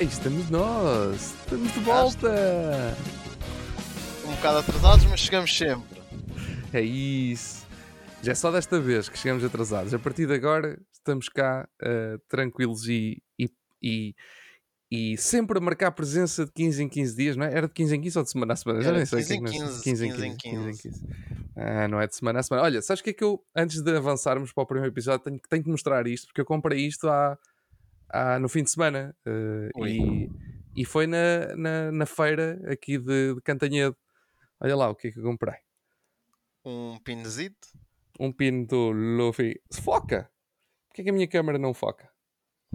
Estamos nós! Estamos de volta! Um bocado atrasados, mas chegamos sempre. É isso! Já é só desta vez que chegamos atrasados. A partir de agora estamos cá uh, tranquilos e, e, e, e, sempre a marcar presença de 15 em 15 dias, não é? Era de 15 em 15 ou de semana a semana? Já nem sei. 15 em 15, 15 em 15. 15 em 15. Ah, não é de semana a semana. Olha, sabes o que é que eu, antes de avançarmos para o primeiro episódio, tenho, tenho que mostrar isto, porque eu comprei isto há, há no fim de semana uh, e, e foi na, na, na feira aqui de, de, Cantanhedo. Olha lá o que é que eu comprei. Um pinzito? Um pin do Luffy. Foca! Porquê é que a minha câmera não foca?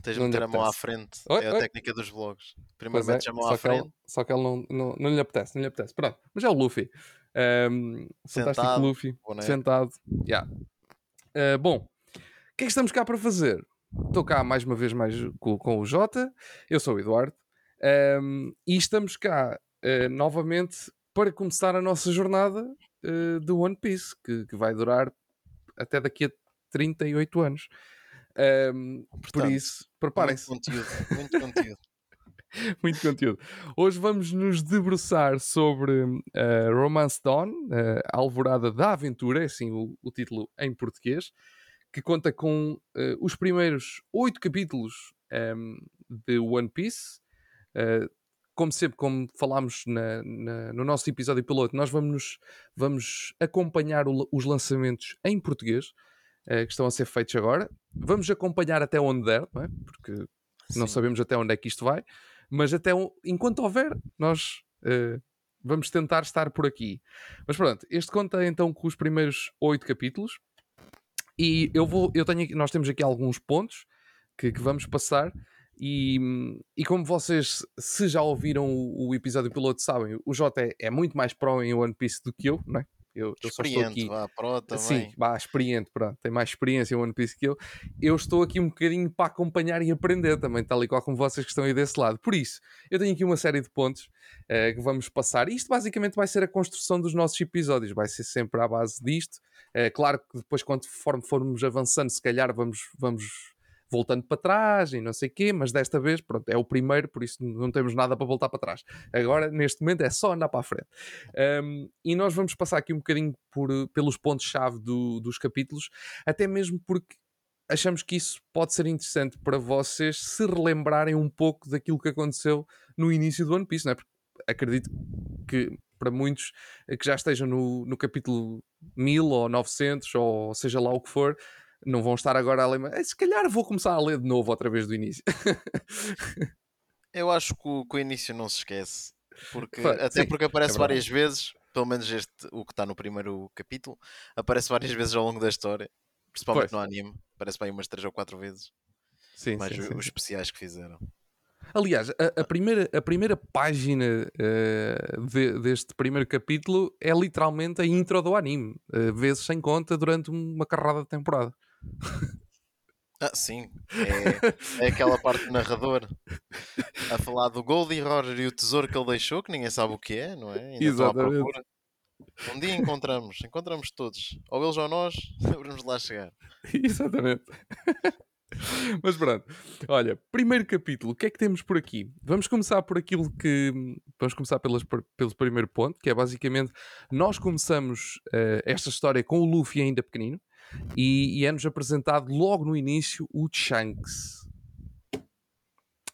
Tens de meter a mão à frente. Oi, é a oi. técnica dos vlogs. Primeiro metes é, a mão à frente. Ele, só que ele não, não, não lhe apetece, não lhe apetece. Pronto, mas é o Luffy. Um, sentado, fantástico Luffy. Boneco. Sentado. Yeah. Uh, bom, o que é que estamos cá para fazer? Estou cá mais uma vez mais com, com o Jota. Eu sou o Eduardo. Um, e estamos cá uh, novamente para começar a nossa jornada uh, do One Piece, que, que, vai durar até daqui a 38 anos. Um, Portanto, por isso, preparem-se. Muito conteúdo, muito conteúdo. muito conteúdo. Hoje vamos nos debruçar sobre uh, Romance Dawn, a Alvorada da Aventura, é assim o, o título em português que conta com uh, os primeiros oito capítulos um, ehm, de One Piece. Uh, como sempre, como falámos na, na, no nosso episódio piloto, nós vamos, vamos acompanhar o, os lançamentos em português uh, que estão a ser feitos agora. Vamos acompanhar até onde der, não é? porque Sim. não sabemos até onde é que isto vai, mas até enquanto houver, nós uh, vamos tentar estar por aqui. Mas pronto, este conta então com os primeiros oito capítulos. E eu vou, eu tenho, nós temos aqui alguns pontos que, que vamos passar. E, e, como vocês, se já ouviram o, o episódio piloto, sabem, o Jota é, é, muito mais pro em One Piece do que eu, não é? Eu, eu só estou aqui. Vá, pro também. Sim, vá, experiente, pronto, tem mais experiência em One Piece que eu. Eu estou aqui um bocadinho para acompanhar e aprender também, tal e qual como vocês que estão aí desse lado. Por isso, eu tenho aqui uma série de pontos uh, que vamos passar. Isto basicamente vai ser a construção dos nossos episódios, vai ser sempre à base disto. É claro que depois, conforme formos avançando, se calhar vamos, vamos voltando para trás e não sei o quê, mas desta vez, pronto, é o primeiro, por isso não temos nada para voltar para trás. Agora, neste momento, é só andar para a frente. Um, e nós vamos passar aqui um bocadinho por, pelos pontos-chave do, dos capítulos, até mesmo porque achamos que isso pode ser interessante para vocês se relembrarem um pouco daquilo que aconteceu no início do One Piece, não é? Porque acredito que para muitos que já estejam no, no capítulo 1000 ou 900 ou seja lá o que for, não vão estar agora a ler, se calhar vou começar a ler de novo outra vez do início. Eu acho que o, que o, início não se esquece, porque, até sim, porque aparece é várias vezes, pelo menos este, o que está no primeiro capítulo, aparece várias vezes ao longo da história, principalmente pois. no anime, aparece bem umas 3 ou 4 vezes. Sim, mais sim, os, sim. especiais que fizeram. Aliás, a, a, primeira, a primeira página uh, de, deste primeiro capítulo é literalmente a intro do anime, uh, vezes sem conta, durante uma carrada de temporada. Ah, sim, é, é aquela parte do narrador a falar do Goldie Roger e o tesouro que ele deixou, que ninguém sabe o que é, não é? Ainda Exatamente. Um dia encontramos, encontramos todos, ou eles ou nós, vamos lá chegar. Exatamente. Mas pronto, olha, primeiro capítulo, o que é que temos por aqui? Vamos começar por aquilo que. Vamos começar pelas, pelo primeiro ponto, que é basicamente nós começamos uh, esta história com o Luffy ainda pequenino e, e é-nos apresentado logo no início o Shanks.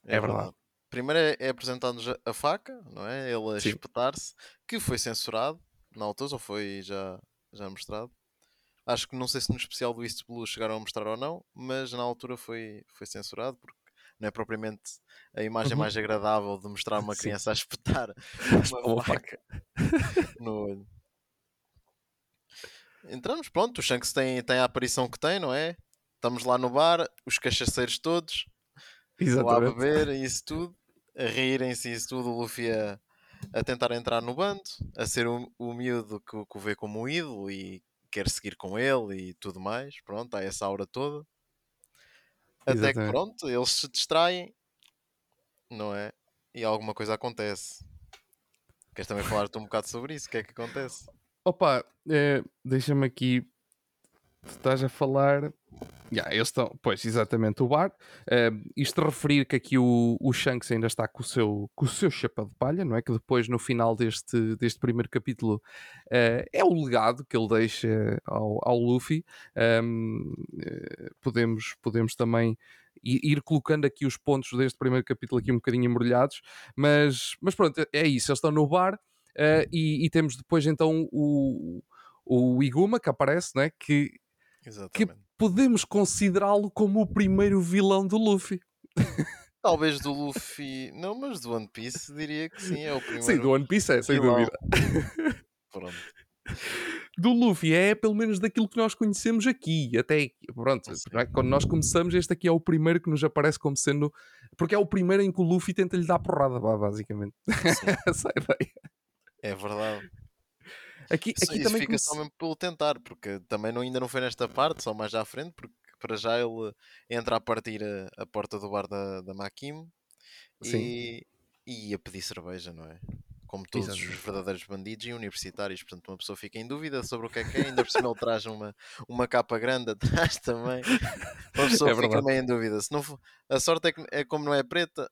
É, é verdade. verdade. Primeiro é, é apresentado-nos a faca, não é? Ele a espetar-se, que foi censurado na altura, ou foi já, já mostrado. Acho que não sei se no especial do East Blue chegaram a mostrar ou não, mas na altura foi, foi censurado porque não é propriamente a imagem uhum. mais agradável de mostrar uma criança a espetar uma faca no olho. Entramos, pronto, o Shanks tem, tem a aparição que tem, não é? Estamos lá no bar, os cachaceiros todos, lá a beber e isso tudo, a rirem-se e isso tudo, o Luffy a, a tentar entrar no bando, a ser o, o miúdo que, que o vê como um ídolo e quer seguir com ele e tudo mais. Pronto, há essa aura toda. Até Exatamente. que pronto, eles se distraem, não é? E alguma coisa acontece. Queres também falar-te um bocado sobre isso? O que é que acontece? Opa, é, deixa-me aqui estás a falar. Yeah, eles estão, pois, exatamente, o bar. Uh, isto referir que aqui o, o Shanks ainda está com o, seu, com o seu chapéu de palha, não é? Que depois, no final deste, deste primeiro capítulo, uh, é o legado que ele deixa ao, ao Luffy. Um, uh, podemos, podemos também ir colocando aqui os pontos deste primeiro capítulo aqui um bocadinho embrulhados, mas, mas pronto, é isso, eles estão no bar e, e, temos depois então o, o Iguma que aparece, né? que, que podemos considerá-lo como o primeiro vilão do Luffy. Talvez do Luffy, não, mas do One Piece diria que sim, é o primeiro. Sim, do One Piece é, sem vilão. dúvida. Pronto. Do Luffy é pelo menos daquilo que nós conhecemos aqui. Até pronto, é? quando nós começamos, este aqui é o primeiro que nos aparece como sendo. Porque é o primeiro em que o Luffy tenta lhe dar porrada, basicamente. Essa é a ideia. É verdade. Aqui, aqui isso, também fica comece... só mesmo pelo tentar, porque também não, ainda não foi nesta parte, só mais à frente, porque para já ele entra a partir a, a porta do bar da, da Makim e, e ia pedir cerveja, não é? Como todos os verdadeiros bandidos e universitários, portanto uma pessoa fica em dúvida sobre o que é que é, ainda por cima ele traz uma, uma capa grande atrás também, uma pessoa é fica meio em dúvida. Se não for, a sorte é que é como não é preta,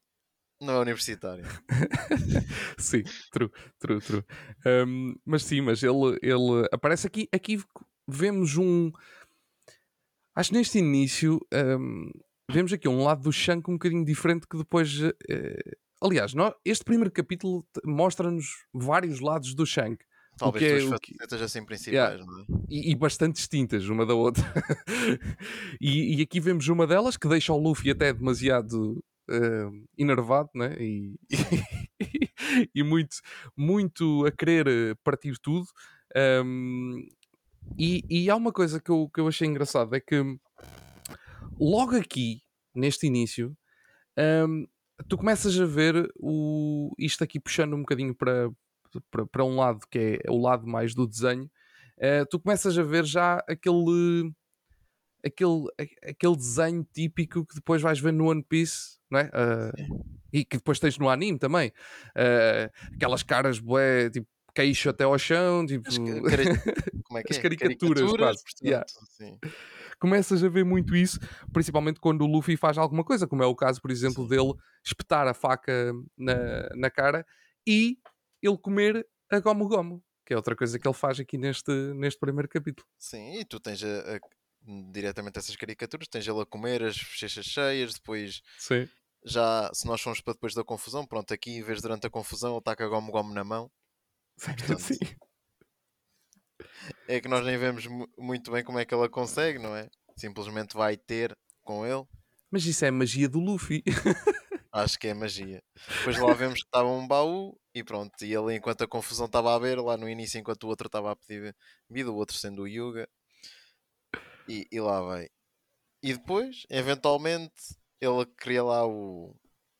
não é universitário. sim, true, true, true. Um, mas sim, mas ele, ele aparece aqui. Aqui vemos um. Acho que neste início um, vemos aqui um lado do Shank um bocadinho diferente que depois. Uh, aliás, nós, este primeiro capítulo mostra-nos vários lados do Shank. Talvez é, duas facetas assim principais, yeah, não é? E, e, bastante distintas uma da outra. e, e, aqui vemos uma delas que deixa o Luffy até demasiado uh, enervado né? e, e, e, muito, muito a querer eh, partir tudo. Um, e, e há uma coisa que eu, que eu achei engraçado: é que logo aqui, neste início, um, tu começas a ver o, isto aqui puxando um bocadinho para, para, para um lado que é o lado mais do desenho. Uh, tu começas a ver já aquele aquele, aquele desenho típico que depois vais ver no One Piece não é? Uh, e que depois tens no anime também. Uh, aquelas caras bué, tipo, queixo até ao chão, tipo... As, como é que é? As caricaturas, caricaturas portanto, yeah. Começas a ver muito isso, principalmente quando o Luffy faz alguma coisa, como é o caso, por exemplo, sim. dele espetar a faca na, na cara e ele comer a gomo gomo, que é outra coisa que ele faz aqui neste, neste primeiro capítulo. Sim, e tu tens a, a diretamente essas caricaturas, tens ele a comer as bochechas cheias, depois Sim já se nós formos para depois da confusão, pronto, aqui em vez durante a confusão ele está com a gomo gomo na mão. Portanto, Sim. É que nós nem vemos muito bem como é que ela consegue, não é? Simplesmente vai ter com ele. Mas isso é magia do Luffy. Acho que é magia. Depois lá vemos que estava um baú e pronto. E ele, enquanto a confusão estava a ver, lá no início, enquanto o outro estava a pedir vida, o outro sendo o Yuga. E, e lá vai. E depois, eventualmente, ele cria lá o.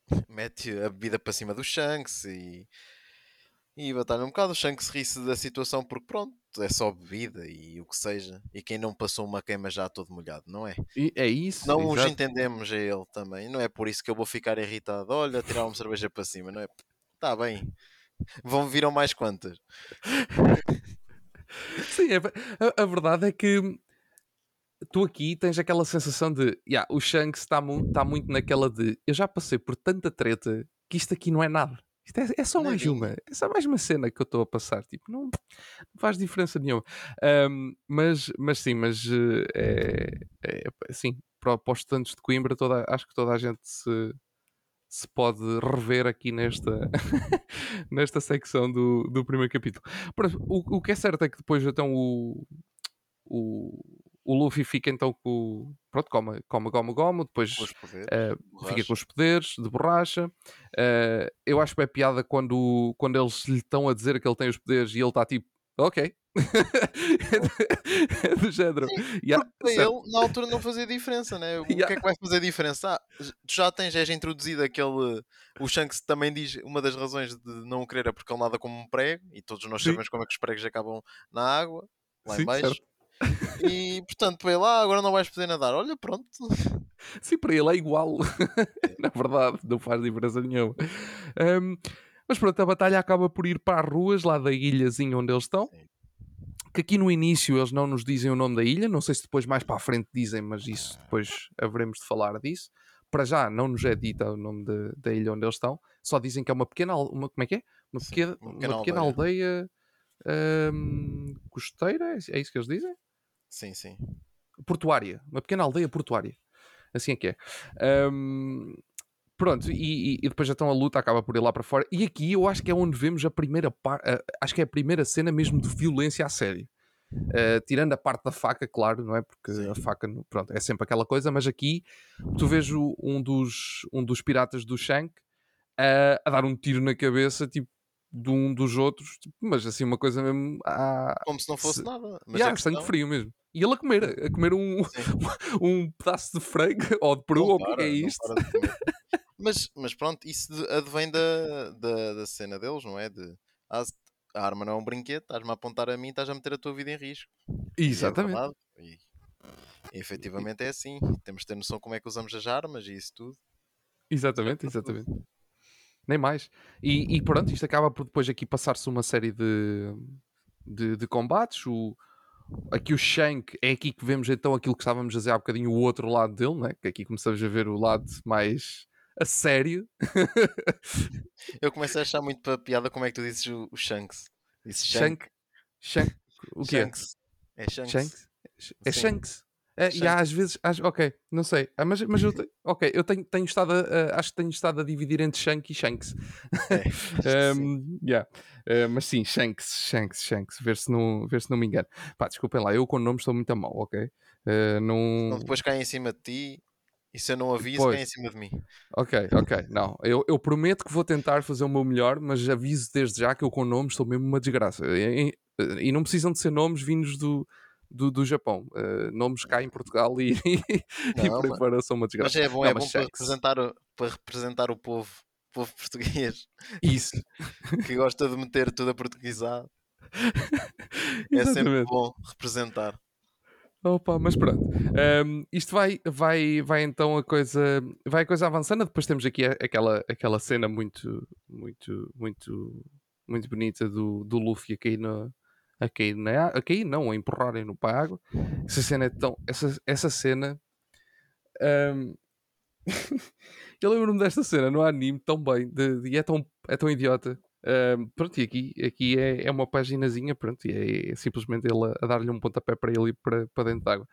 mete a bebida para cima do Shanks e. E batalha um bocado. O Shanks ri-se da situação porque, pronto, é só bebida e o que seja. E quem não passou uma queima já todo molhado, não é? E é isso. Não exato. os entendemos a ele também. Não é por isso que eu vou ficar irritado. Olha, tirar uma cerveja para cima, não é? Está bem. Vão viram mais quantas? Sim, é, a, a, verdade é que tu aqui tens aquela sensação de yeah, o Shanks está mu tá muito naquela de eu já passei por tanta treta que isto aqui não é nada. Isto é, é só mais uma, é só mais uma cena que eu estou a passar. Tipo, não, não, faz diferença nenhuma. Um, mas, mas sim, mas uh, é, é, assim, para, para os estudantes de Coimbra, toda, acho que toda a gente se, se pode rever aqui nesta, nesta secção do, do primeiro capítulo. O, o que é certo é que depois então o, o, o Luffy fica então com. Pronto, come, come gomo gomo, depois uh, fica com os poderes de borracha. Uh, eu acho que é piada quando, quando eles lhe estão a dizer que ele tem os poderes e ele está tipo, ok. é do género. Yeah, para ele, na altura, não fazia diferença, né? O yeah. que é que vai fazer diferença? Ah, tu já tens, és introduzido aquele. O Shanks também diz uma das razões de não querer é porque ele nada como um prego, e todos nós Sim. sabemos como é que os pregos acabam na água, lá Sim, em baixo. Certo. E portanto, ele, ah, agora não vais poder nadar. Olha, pronto. Sim, para ele é igual. Na verdade, não faz diferença nenhuma. Um, mas pronto, a batalha acaba por ir para as ruas lá da ilhazinha onde eles estão. que aqui no início eles não nos dizem o nome da ilha, não sei se depois mais para a frente dizem, mas isso depois haveremos de falar disso. Para já não nos é dita o nome de, da ilha onde eles estão, só dizem que é uma pequena, uma, como é que é? Uma, Sim, pequena, uma uma pequena pequena aldeia, hum, costeira, é isso que eles dizem? Sim, sim. Portuária, uma pequena aldeia portuária. Assim é que é. Hum, pronto, e, e- depois então a luta acaba por ir lá para fora. E aqui eu acho que é onde vemos a primeira parte, acho que é a primeira cena mesmo de violência a sério. Uh, tirando a parte da faca, claro, não é? Porque Sim. a faca, pronto, é sempre aquela coisa, mas aqui tu vês o- um dos, um dos piratas do Shank uh, a dar um tiro na cabeça, tipo, de um dos outros, tipo, mas assim, uma coisa mesmo. ah, Como se não fosse Se- nada. Mas yeah, a sangue frio mesmo. E ele a comer, a comer um, um pedaço de frango ou de peru, ou o que é é isto? mas, mas pronto, isso advém da, da, da cena deles, não é? De, ah, a arma não é um brinquedo, estás-me a apontar a mim, estás a meter a tua vida em risco. E é Exatamente. E, e efetivamente é assim. Temos de ter noção como é que usamos as armas e isso tudo. Exatamente, exatamente. Nem mais. E, e pronto, isto acaba por depois aqui passar-se uma série de, de, de combates. O, aqui o Shank é aqui que vemos então aquilo que estávamos a dizer há bocadinho, o outro lado dele, né? que aqui começamos a ver o lado mais a sério. Eu começo a achar muito para piada como é que tu dizes o, o Shanks. Disse Shank. Shank. Shank. O que é? Shanks. É Shanks. Shanks? É. Shanks. É, e há às vezes, às- ok, não sei, Ah, mas, mas eu, te- ok, eu tenho, tenho estado a, acho que tenho estado a dividir entre Shank e Shanks. É. Um, yeah. Uh, mas sim, Shanks, Shanks, Shanks, ver se não, ver se não me engano. Pá, desculpem lá, eu com nomes estou muito a mal, ok? Uh, não... Então depois cai em cima de ti e se eu não aviso, Pois. cai em cima de mim. Ok, ok, não. Eu, eu prometo que vou tentar fazer o meu melhor, mas aviso desde já que eu com nomes estou mesmo uma desgraça. E, e- e não precisam de ser nomes vindos do, do, do Japão. Uh, nomes cá em Portugal e, e, Não, por aí mas- fora são uma desgraça. Mas é bom, Não, é bom para representar, o, para representar o povo, o povo português Isso. que gosta de meter tudo a portuguesado. É sempre bom representar. Opa, mas pronto. Ahm, isto vai, vai, vai então a coisa, vai a coisa avançando. Depois temos aqui aquela, aquela cena muito, muito, muito, muito bonita do, do Luffy a cair na, a cair na, a cair não, a empurrarem no para a água. Essa cena é tão, essa, essa cena. ahm, eu lembro-me desta cena no anime tão bem de- de- e é tão, é tão idiota. Ahm, pronto, e aqui, aqui é, é uma paginazinha, pronto, e é, é simplesmente ele a, a dar-lhe um pontapé para ele ir para, para dentro d'água.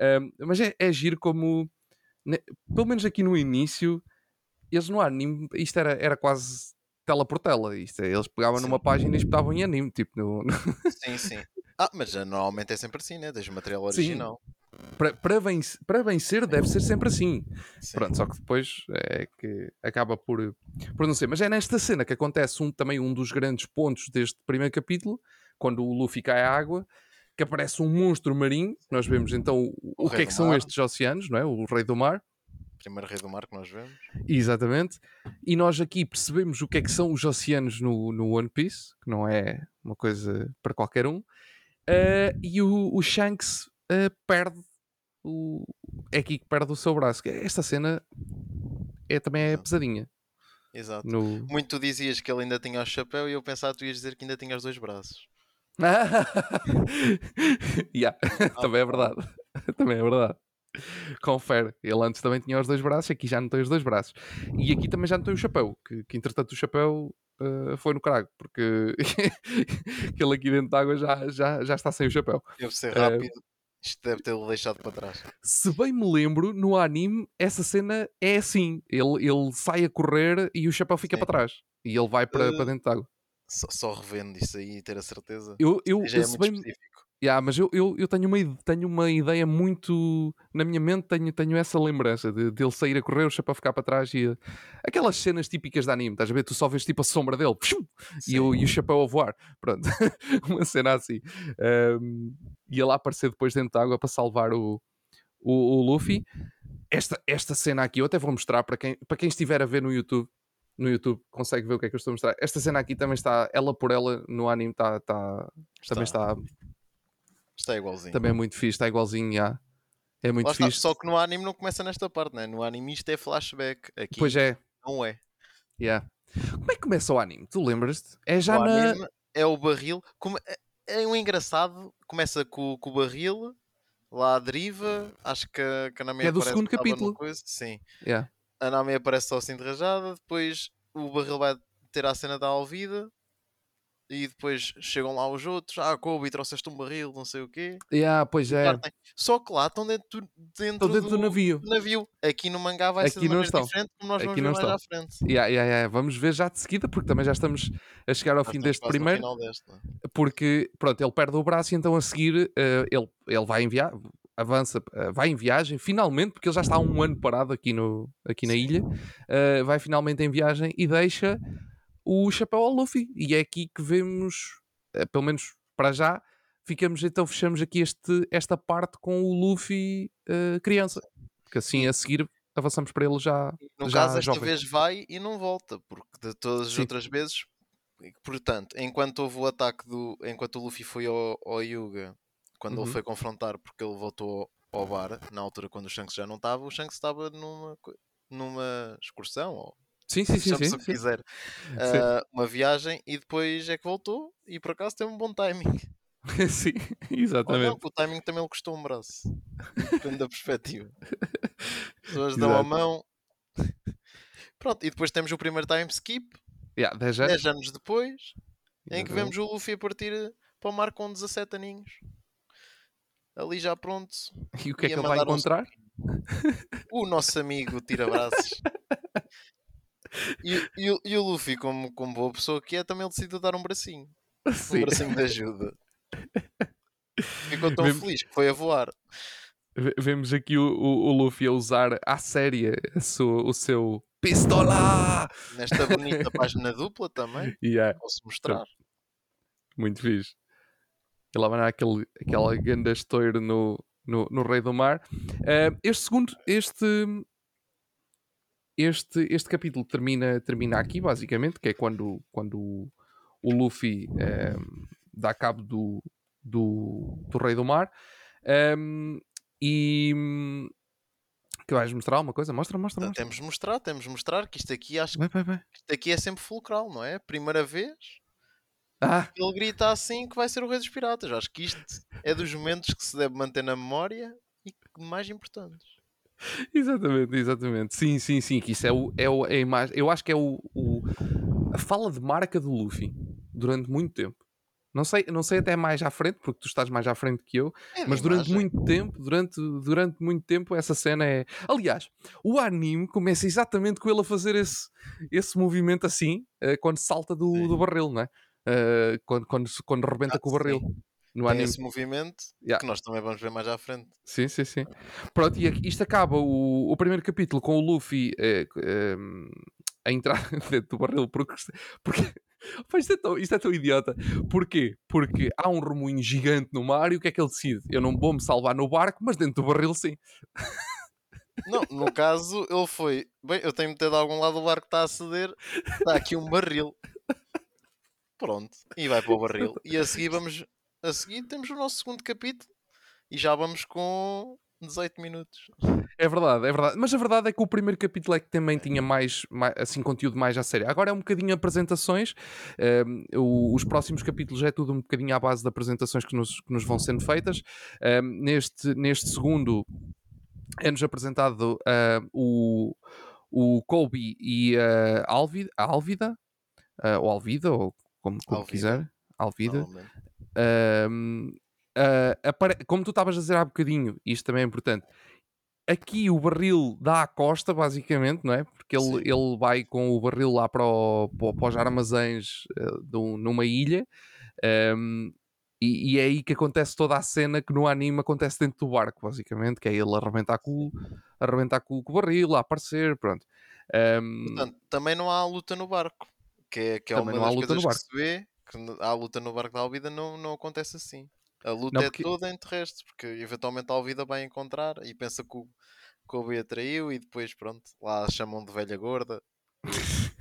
Ahm, mas é, é giro como, ne- pelo menos aqui no início, eles no anime, isto era, era quase tela por tela. Isto é, eles pegavam Sim. numa página e espetavam em anime, tipo, no, Sim, sim. Ah, mas já normalmente é sempre assim, né? Tens o material original. para, para, vencer, para vencer deve ser sempre assim. Sim. Pronto, só que depois é que acaba por, por não ser. Mas é nesta cena que acontece um, também um dos grandes pontos deste primeiro capítulo, quando o Luffy cai à água, que aparece um monstro marinho. Nós vemos então o, O que é que do são mar. estes oceanos, não é? O rei do mar. Primeiro rei do mar que nós vemos. Exatamente. E nós aqui percebemos o que é que são os oceanos no, no One Piece, que não é uma coisa para qualquer um. Eh, e o, o Shanks eh, perde o. É aqui que perde o seu braço. Esta cena é, também é Exato. pesadinha. Exato. No... Muito tu dizias que ele ainda tinha o chapéu e eu pensava que tu ias dizer que ainda tinha os dois braços. yeah, também é verdade. também é verdade. Confere. Ele antes também tinha os dois braços, aqui já não tem os dois braços. E aqui também já não tem o chapéu, que, que entretanto o chapéu eh, foi no carago, porque que ele aqui dentro d'água já, já, já está sem o chapéu. Deve ser Eh, rápido. Isto deve tê-lo deixado para trás. Se bem me lembro, no anime, essa cena é assim: ele, ele sai a correr e o chapéu fica Sim. para trás. E ele vai para, Eh, para dentro d'água. Só, só revendo isso aí e ter a certeza. Eu, eu, Já é se bem. Yeah, mas eu, eu, eu tenho, uma, tenho uma ideia muito. Na minha mente, tenho, tenho essa lembrança de, de ele sair a correr, o chapéu ficar para trás e. Aquelas cenas típicas de anime, estás a ver? Tu só vês tipo a sombra dele e, o, e o chapéu a voar. Pronto, uma cena assim. Um, e ele aparecer depois dentro da água para salvar o, o, o Luffy. Esta, esta cena aqui, eu até vou mostrar para quem, para quem estiver a ver no YouTube. No YouTube consegue ver o que é que eu estou a mostrar. Esta cena aqui também está, ela por ela, no anime, está, está, também está Está igualzinho. também é muito fixe, está igualzinho, já. É muito Lá está, fixe. Só que no anime não começa nesta parte, né? No anime isto é flashback. Aqui Pois é, não é. yeah. Como é que começa o anime? Tu lembras-te? É já o na. é o barril. Como... É, é um engraçado, começa com, com o barril, lá à deriva, acho que, que a Nami é do segundo capítulo. sim. Yeah. A Nami aparece só assim de rajada, depois o barril vai ter a cena da Alvida e depois chegam lá os outros, ah, Kobe, trouxeste um barril, não sei o quê. Yeah, pois é. Só que lá estão dentro, dentro, Estão dentro do navio. navio. Aqui no mangá vai ser Aqui de não estão. diferente, como nós Aqui vamos ver não mais estão. à frente. Yeah, yeah, yeah. Vamos ver já de seguida, porque também já estamos a chegar ao fim deste primeiro. deste, não é? porque pronto, ele perde o braço e então a seguir eh, ele, ele vai enviar, avança, eh, vai em viagem, finalmente, porque ele já está há um ano parado aqui, no, aqui na Sim. ilha, eh, vai finalmente em viagem e deixa o chapéu ao Luffy. E é aqui que vemos, eh, pelo menos para já, ficamos então, fechamos aqui este, esta parte com o Luffy eh, criança. Porque assim a seguir avançamos para ele já, No já caso, esta jovem. vez vai e não volta, porque de todas as Sim. outras vezes, portanto, enquanto houve o ataque do. Enquanto o Luffy foi ao, ao Yuga, quando Uhum. ele foi confrontar, porque ele voltou ao bar, na altura quando o Shanks já não estava, o Shanks estava numa, numa excursão, ou Sim, sim, sim, sim, o que quiser, ah, uma viagem, e depois é que voltou, e por acaso teve um bom timing. Sim, não, exatamente. que o timing também lhe custou um braço. Depende da perspectiva. As pessoas dão a mão. Pronto, e depois temos o primeiro time skip, Yeah, 10 anos. 10 anos depois, em que vemos o Luffy a partir para o mar com 17 aninhos. Ali já pronto. E o que é que ele vai mandar um encontrar? O nosso amigo tira-braços. E, e, o- e o Luffy, como, como boa pessoa que é, também ele decidiu dar um bracinho. Um Sim. bracinho de ajuda. Ficou tão Vemos- feliz que foi a voar. Ve- Vemos aqui o, o, o Luffy a usar à séria a sua- o seu pistola! Nesta bonita página dupla também. Yeah, Posso mostrar. muito fixe. Ele mandar aquele, aquela ganda estouro no, no, no Rei do Mar. Eh, este segundo, este, este, este capítulo termina, termina aqui, basicamente, que é quando, quando o, Luffy eh, dá cabo do, do, do Rei do Mar. Ehm, e que vais mostrar alguma coisa? Mostra, mostra, mostra. Temos de mostrar, temos de mostrar que isto aqui acho que Vai, vai, vai. isto aqui é sempre fulcral, não é? Primeira vez Ah, ele grita assim que vai ser o Rei dos Piratas. Acho que isto é dos momentos que se deve manter na memória e mais importantes. exatamente, exatamente. Sim, sim, sim. Que isso é, o, é, o, é a imagem. Eu acho que é o, o- a fala de marca do Luffy durante muito tempo. Não sei, não sei até mais à frente, porque tu estás mais à frente que eu, É mas durante imagem. muito tempo, durante, durante muito tempo, essa cena é. Aliás, o anime começa exatamente com ele a fazer esse, esse movimento assim, eh, quando salta do, do barril, não é? Eh, quando, quando, quando rebenta Ah, com o barril. sim. No Tem anime. esse movimento Yeah. que nós também vamos ver mais à frente. Sim, sim, sim. Pronto, e isto acaba o, o primeiro capítulo com o Luffy eh, eh, a entrar dentro do barril porque, porque isto, é tão, isto é tão idiota. Porquê? Porque há um remoinho gigante no mar e o que é que ele decide? Eu não vou me salvar no barco, mas dentro do barril sim. Não, no caso, ele foi. Bem, eu tenho de ter de algum lado o barco está a ceder. Está aqui um barril. Pronto. E vai para o barril. E a seguir vamos. A seguir temos o nosso segundo capítulo. E já vamos com 18 minutos. É verdade, é verdade. Mas a verdade é que o primeiro capítulo é que também tinha mais, mais assim, conteúdo mais à série. Agora é um bocadinho apresentações. o- os próximos capítulos é tudo um bocadinho à base de apresentações que nos, que nos vão sendo feitas. Ehm, neste, neste segundo é-nos apresentado ah, o, o Colby e a Alvida, Alvida ah, ou Alvida, ou como, como Alvida. quiser. Alvida. Como tu estavas a dizer há bocadinho, isto também é importante. Aqui o barril dá à costa, basicamente, não é? Porque ele, Sim. ele vai com o barril lá para, o- para, os armazéns um- numa ilha. ahm, e, e é aí que acontece toda a cena que no anime acontece dentro do barco, basicamente, que é ele arrebentar com, o- arrebentar com, o- com o barril, a aparecer, pronto. Ahm, Portanto, também não há luta no barco. Que é, que é Também uma das coisas que se vê. Que há luta no barco da Alvida não, não acontece assim. A luta Não, é porque- toda em terrestre, porque eventualmente a Alvida vai encontrar e pensa que o, que o B atraiu e depois, pronto, lá a chamam de velha gorda.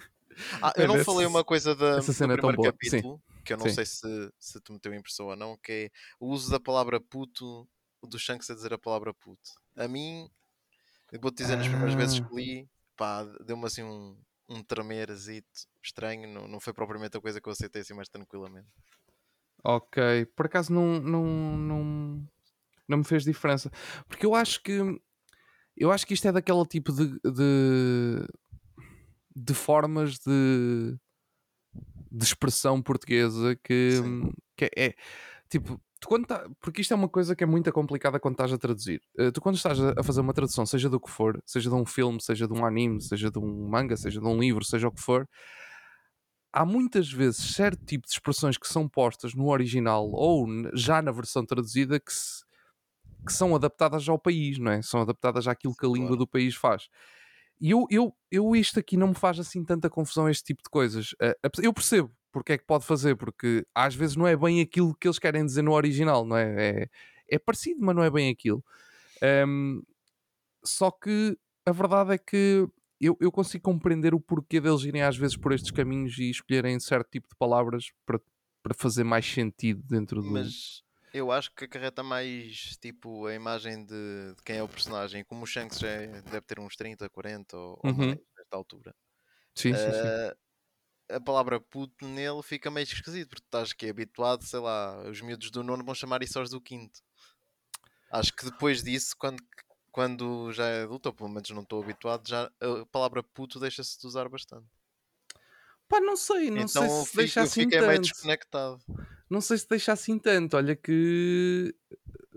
Ah, eu não essa- falei uma coisa da, do é primeiro sim. capítulo, que eu não Sim. sei se, se tu me teu impressão ou não, que é o uso da palavra puto, do Shanks a dizer a palavra puto. A mim, vou-te dizer, nas primeiras vezes Ah. que li, pá, deu-me assim um, um tremerzito estranho, não, não foi propriamente a coisa que eu aceitei assim mais tranquilamente. Ok, por acaso não, não, não, não me fez diferença. Porque eu acho que eu acho que isto é daquele tipo de, de, de formas de, de expressão portuguesa que, que é, é tipo, tu quando tá, porque isto é uma coisa que é muito complicada quando estás a traduzir. Uh, tu quando estás a, fazer uma tradução, seja do que for, seja de um filme, seja de um anime, seja de um manga, seja de um livro, seja o que for, há muitas vezes certo tipo de expressões que são postas no original ou já na versão traduzida que, se, que são adaptadas ao país, não é? São adaptadas àquilo que a língua do país faz. E eu, eu, eu isto aqui não me faz assim tanta confusão este tipo de coisas. Uh, eu percebo porque é que pode fazer, porque às vezes não é bem aquilo que eles querem dizer no original, não é? É, é parecido, mas não é bem aquilo. Um, só que a verdade é que eu, eu consigo compreender o porquê deles irem às vezes por estes caminhos e escolherem certo tipo de palavras para, para fazer mais sentido dentro do. Mas eu acho que acarreta mais tipo a imagem de, de quem é o personagem. Como o Shanks já é, deve ter uns 30, 40 ou, uhum. ou mais nesta altura. Sim, uh, sim, sim. A palavra puto nele fica meio esquisito, porque estás que é habituado, sei lá, os miúdos do nono vão chamar isso aos do quinto. Acho que depois disso, quando, quando já é adulto, ou pelo menos não estou habituado, já a palavra puto deixa-se de usar bastante. Pá, não sei, não então, sei se fico, deixa assim tanto. meio desconectado. Não sei se deixa assim tanto. Olha que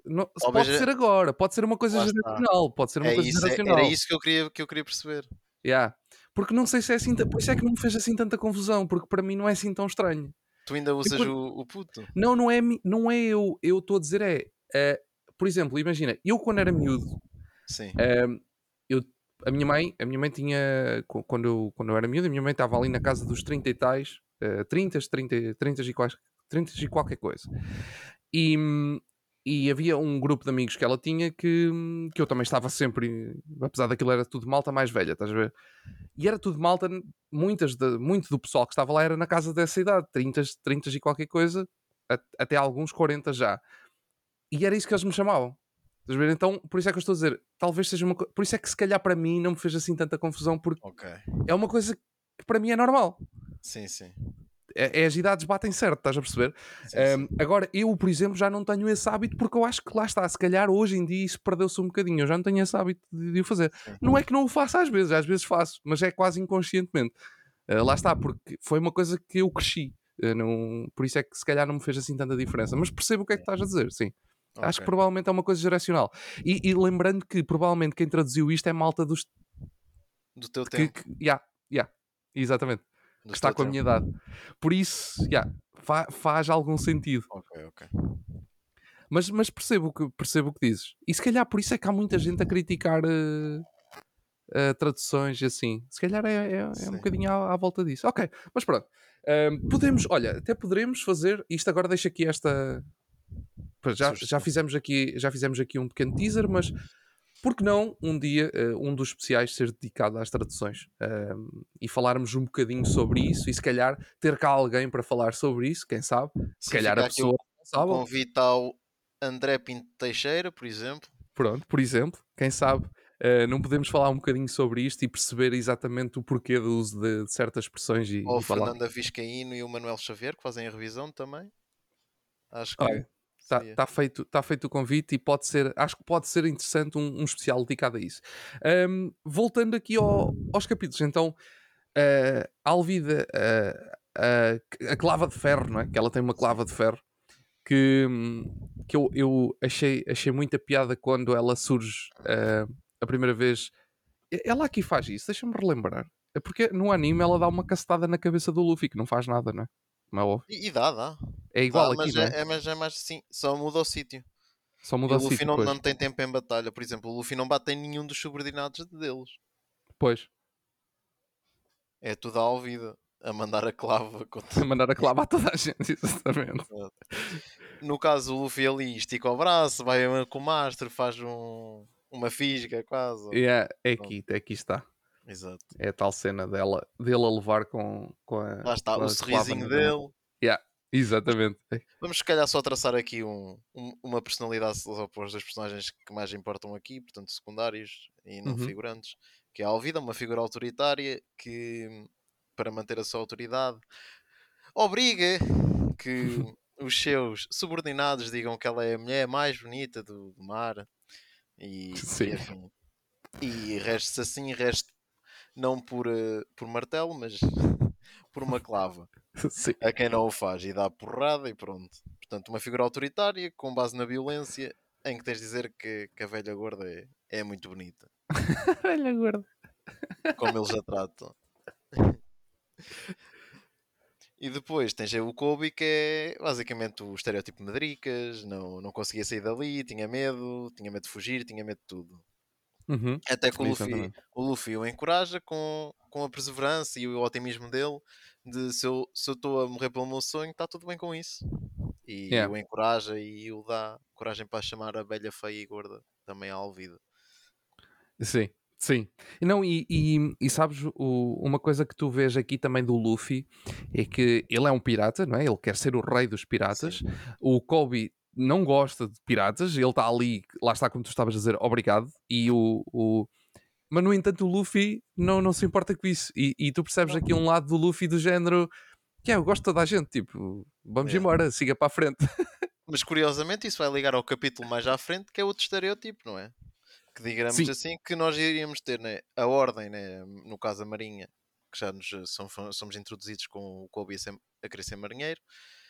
não, pode ser agora, pode ser uma coisa geracional, pode ser uma é coisa isso, é, geracional. Era isso que eu queria, que eu queria perceber. Yeah. Porque não sei se é assim, por isso é que não me fez assim tanta confusão, porque para mim não é assim tão estranho. Tu ainda usas o, o puto? Não, não é, não é eu. Eu estou a dizer é, é, por exemplo, imagina, eu quando era miúdo, Sim. É, eu, a minha mãe, a minha mãe tinha, quando eu, quando eu era miúdo, a minha mãe estava ali na casa dos 30 e tais, uh, 30, 30, 30 e, 30 e qualquer coisa. E, e havia um grupo de amigos que ela tinha que, que eu também estava sempre, apesar daquilo era tudo malta mais velha, estás a ver? E era tudo malta, muitas de, muito do pessoal que estava lá era na casa dessa idade, 30, 30 e qualquer coisa, até alguns 40 já. E era isso que eles me chamavam. Estás a ver? Então, por isso é que eu estou a dizer, talvez seja uma coisa. Por isso é que se calhar para mim não me fez assim tanta confusão, porque okay. é uma coisa que para mim é normal. Sim, sim é, é, as idades batem certo, estás a perceber? Sim, um, agora, eu, por exemplo, já não tenho esse hábito porque eu acho que lá está, se calhar hoje em dia isso perdeu-se um bocadinho. Eu já não tenho esse hábito de, de o fazer. Sim. Não é que não o faça às vezes, às vezes faço, mas é quase inconscientemente. Uh, lá está, porque foi uma coisa que eu cresci. Uh, não, por isso é que se calhar não me fez assim tanta diferença. Mas percebo o que é que estás a dizer, sim. Okay. Acho que provavelmente é uma coisa geracional. E, e, lembrando que provavelmente quem traduziu isto é malta dos. Do teu que, tempo. Que, yeah, yeah, exatamente que está com a minha idade. Por isso, yeah, fa faz algum sentido. Ok, ok. Mas, mas percebo, que, percebo o que dizes. E se calhar por isso é que há muita gente a criticar uh, uh, traduções e assim. Se calhar é, é, é um bocadinho à, à, volta disso. Ok, mas pronto. Uh, podemos, olha, até poderemos fazer. Isto agora deixa aqui esta. Já, já, fizemos aqui, já fizemos aqui um pequeno teaser, mas porque não um dia uh, um dos especiais ser dedicado às traduções e falarmos um bocadinho sobre isso e se calhar ter cá alguém para falar sobre isso, quem sabe? Se Sim, calhar a pessoa sabe. Convite ao André Pinto Teixeira, por exemplo. Pronto, por exemplo, quem sabe? Uh, não podemos falar um bocadinho sobre isto e perceber exatamente o porquê do uso de, de certas expressões e, Ou o Fernanda Viscaíno e o Manuel Xavier que fazem a revisão também. Acho que. Está tá feito, tá feito o convite e pode ser, acho que pode ser interessante um, um especial dedicado a isso. Um, voltando aqui ao, aos capítulos, então, uh, Alvida, uh, uh, a clava de ferro, não é? Que ela tem uma clava de ferro que, que eu, eu achei, achei muita piada quando ela surge uh, a primeira vez. Ela aqui faz isso, deixa-me relembrar. É porque no anime ela dá uma cacetada na cabeça do Luffy que não faz nada, não é? Como é E, e dá, dá. É igual dá, aqui, mas, é, é, mas é mais assim, só muda o sítio. Só muda e o, o Luffy sítio, não, não tem tempo em batalha, por exemplo, o Luffy não bate em nenhum dos subordinados deles. Pois. É tudo à vida a mandar a clava contra... a mandar a clava a toda a gente, exatamente. No caso, o Luffy ali estica o braço, vai com o mastro, faz um, uma fisga quase. Yeah, é aqui, é aqui está. Exato. É a tal cena dela, dele a levar com, com a. Lá está, o sorrisinho dele. Yeah, exatamente. Vamos, se calhar, só traçar aqui um, um, uma personalidade opôs dos personagens que mais importam aqui, portanto, secundários e não uhum. figurantes, que é a Alvida, uma figura autoritária que, para manter a sua autoridade, obriga que os seus subordinados digam que ela é a mulher mais bonita do, do mar e, Sim. e assim. E reste assim, reste não por, uh, por martelo, mas por uma clava. Sim. A quem não o faz e dá porrada e pronto. Portanto, uma figura autoritária com base na violência em que tens de dizer que, que a velha gorda é, é muito bonita. velha gorda. Como eles a tratam. E depois tens aí o Kobe que é basicamente o estereótipo Madricas, não, não conseguia sair dali, tinha medo, tinha medo de fugir, tinha medo de tudo. Uhum. Até que o Luffy, o Luffy o encoraja com, com a perseverança e o otimismo dele de se eu estou a morrer pelo meu sonho, está tudo bem com isso. E yeah. o encoraja e o dá coragem para chamar a velha feia e gorda também à alvida. Sim, sim. Não, e, e, e sabes, o, uma coisa que tu vês aqui também do Luffy é que ele é um pirata, não é? Ele quer ser o rei dos piratas. Sim. O Kobe não gosta de piratas, ele está ali, lá está como tu estavas a dizer, obrigado. E o, o... Mas no entanto o Luffy não, não se importa com isso. E, e tu percebes aqui um lado do Luffy do género que é, eu gosto de toda a gente, tipo, vamos é. embora, siga para a frente. Mas curiosamente isso vai ligar ao capítulo mais à frente, que é outro estereótipo, não é? Que digamos Sim. assim, que nós iríamos ter né? a ordem, né? no caso a Marinha, que já nos somos introduzidos com o Kobe a, ser, a querer ser marinheiro,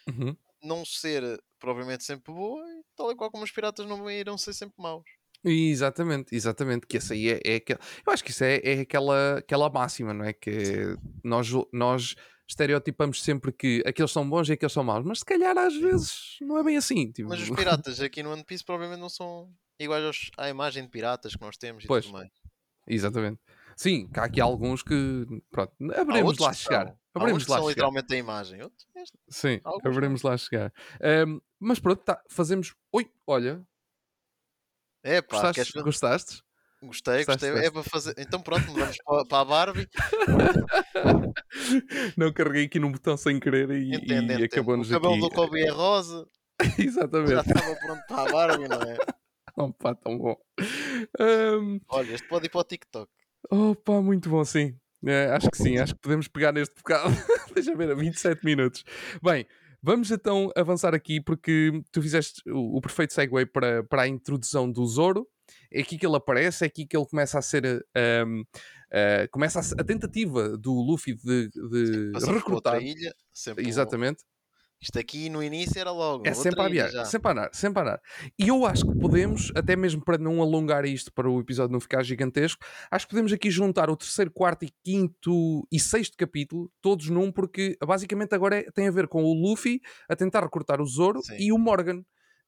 uhum. Não ser propriamente sempre boa, e tal e qual como os piratas não irão ser sempre maus. Exatamente, exatamente, que essa aí é, é aquela, eu acho que isso é, é aquela, aquela máxima, não é? Que nós, nós estereotipamos sempre que aqueles são bons e aqueles são maus, mas se calhar às vezes não é bem assim. Tipo... Mas os piratas aqui no One Piece provavelmente não são iguais aos, à imagem de piratas que nós temos e pois, tudo mais. Exatamente. Sim, há aqui alguns que pronto, haveremos lá chegar. Haveremos lá são chegar. literalmente a imagem. Sim, haveremos lá chegar. Um, mas pronto, tá, fazemos. Oi, olha. É, pá, gostaste? Queres... gostaste? Gostei, gostei. É para fazer. Então pronto, mudamos para a Barbie. Não carreguei aqui num botão sem querer e, entendo, e acabou-nos aqui. O cabelo do Kobe é rosa. Exatamente. Já estava pronto para a Barbie, não é? Opa, tão bom. Um... Olha, este pode ir para o TikTok. Opa, muito bom, sim. É, acho que sim, acho que podemos pegar neste bocado. Deixa ver, a 27 minutos. Bem, vamos então avançar aqui porque tu fizeste o, o perfeito segue para, para a introdução do Zoro é aqui que ele aparece, é aqui que ele começa a ser. Um, uh, eh, começa a, a, tentativa do Luffy de, de recrutar. Ilha, Exatamente. Isto aqui no início era logo. É sempre a viajar, sempre a andar, sempre a andar. E eu acho que podemos, até mesmo para não alongar isto para o episódio não ficar gigantesco, acho que podemos aqui juntar o terceiro, quarto e quinto e sexto capítulo, todos num, porque basicamente agora é, tem a ver com o Luffy a tentar recrutar o Zoro Sim. e o Morgan,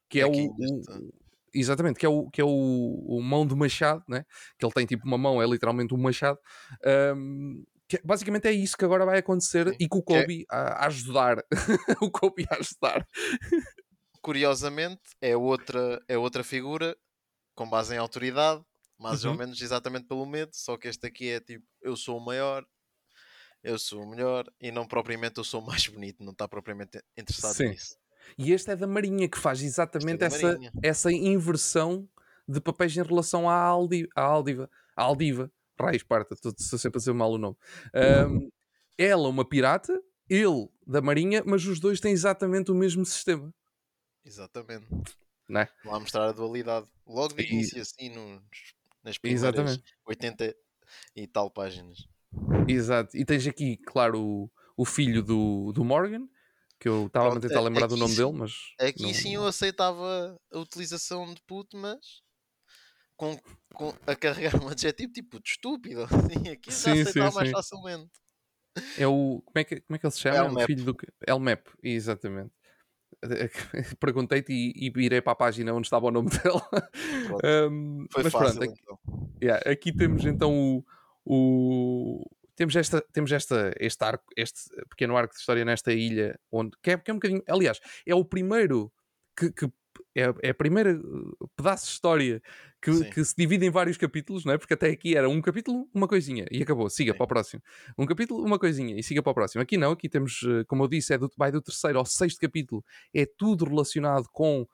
que é, é o, o, Exatamente, que é o, que é o, o mão de machado, né? que ele tem tipo uma mão, é literalmente um machado. Um, que basicamente é isso que agora vai acontecer Sim. e com o é Kobe é... a, a, ajudar. o Kobe a ajudar. Curiosamente, é outra, é outra figura com base em autoridade, mais uhum. ou menos exatamente pelo medo, só que este aqui é tipo, eu sou o maior, eu sou o melhor e não propriamente eu sou o mais bonito, não está propriamente interessado Sim. nisso. E este é da Marinha, que faz exatamente é essa, essa inversão de papéis em relação à, Aldi, à Aldiva. À Aldiva. Raios, parta, estou sempre a dizer mal o nome. Um, ela, uma pirata, ele, da Marinha, mas os dois têm exatamente o mesmo sistema. Exatamente. Não é? Lá mostrar a dualidade. Logo de início, assim, nos, nas primeiras exatamente. 80 e tal páginas. Exato. E tens aqui, claro, o, o filho do, do Morgan, que eu estava a tentar lembrar do nome dele, mas. Aqui não... sim eu aceitava a utilização de puto, mas com, com, a carregar um adjetivo tipo de estúpido. Assim, aqui sim, já aceitava sim, mais sim. facilmente. É o. Como é que, como é que ele se chama? É o filho do. Elmep, exatamente. Perguntei-te e, e irei para a página onde estava o nome dele. um, Foi mas fácil, pronto, aqui, então. yeah, aqui temos então o, o, temos, esta, temos esta, este arco, este pequeno arco de história nesta ilha, onde que é, que é um bocadinho. Aliás, é o primeiro que, que é, é a primeira uh, pedaço de história que, que, se divide em vários capítulos, não é? Porque até aqui era um capítulo, uma coisinha, e acabou, siga Sim. para o próximo. Um capítulo, uma coisinha, e siga para o próximo. Aqui não, aqui temos, uh, como eu disse, é do, vai do terceiro ao sexto capítulo, é tudo relacionado com uh,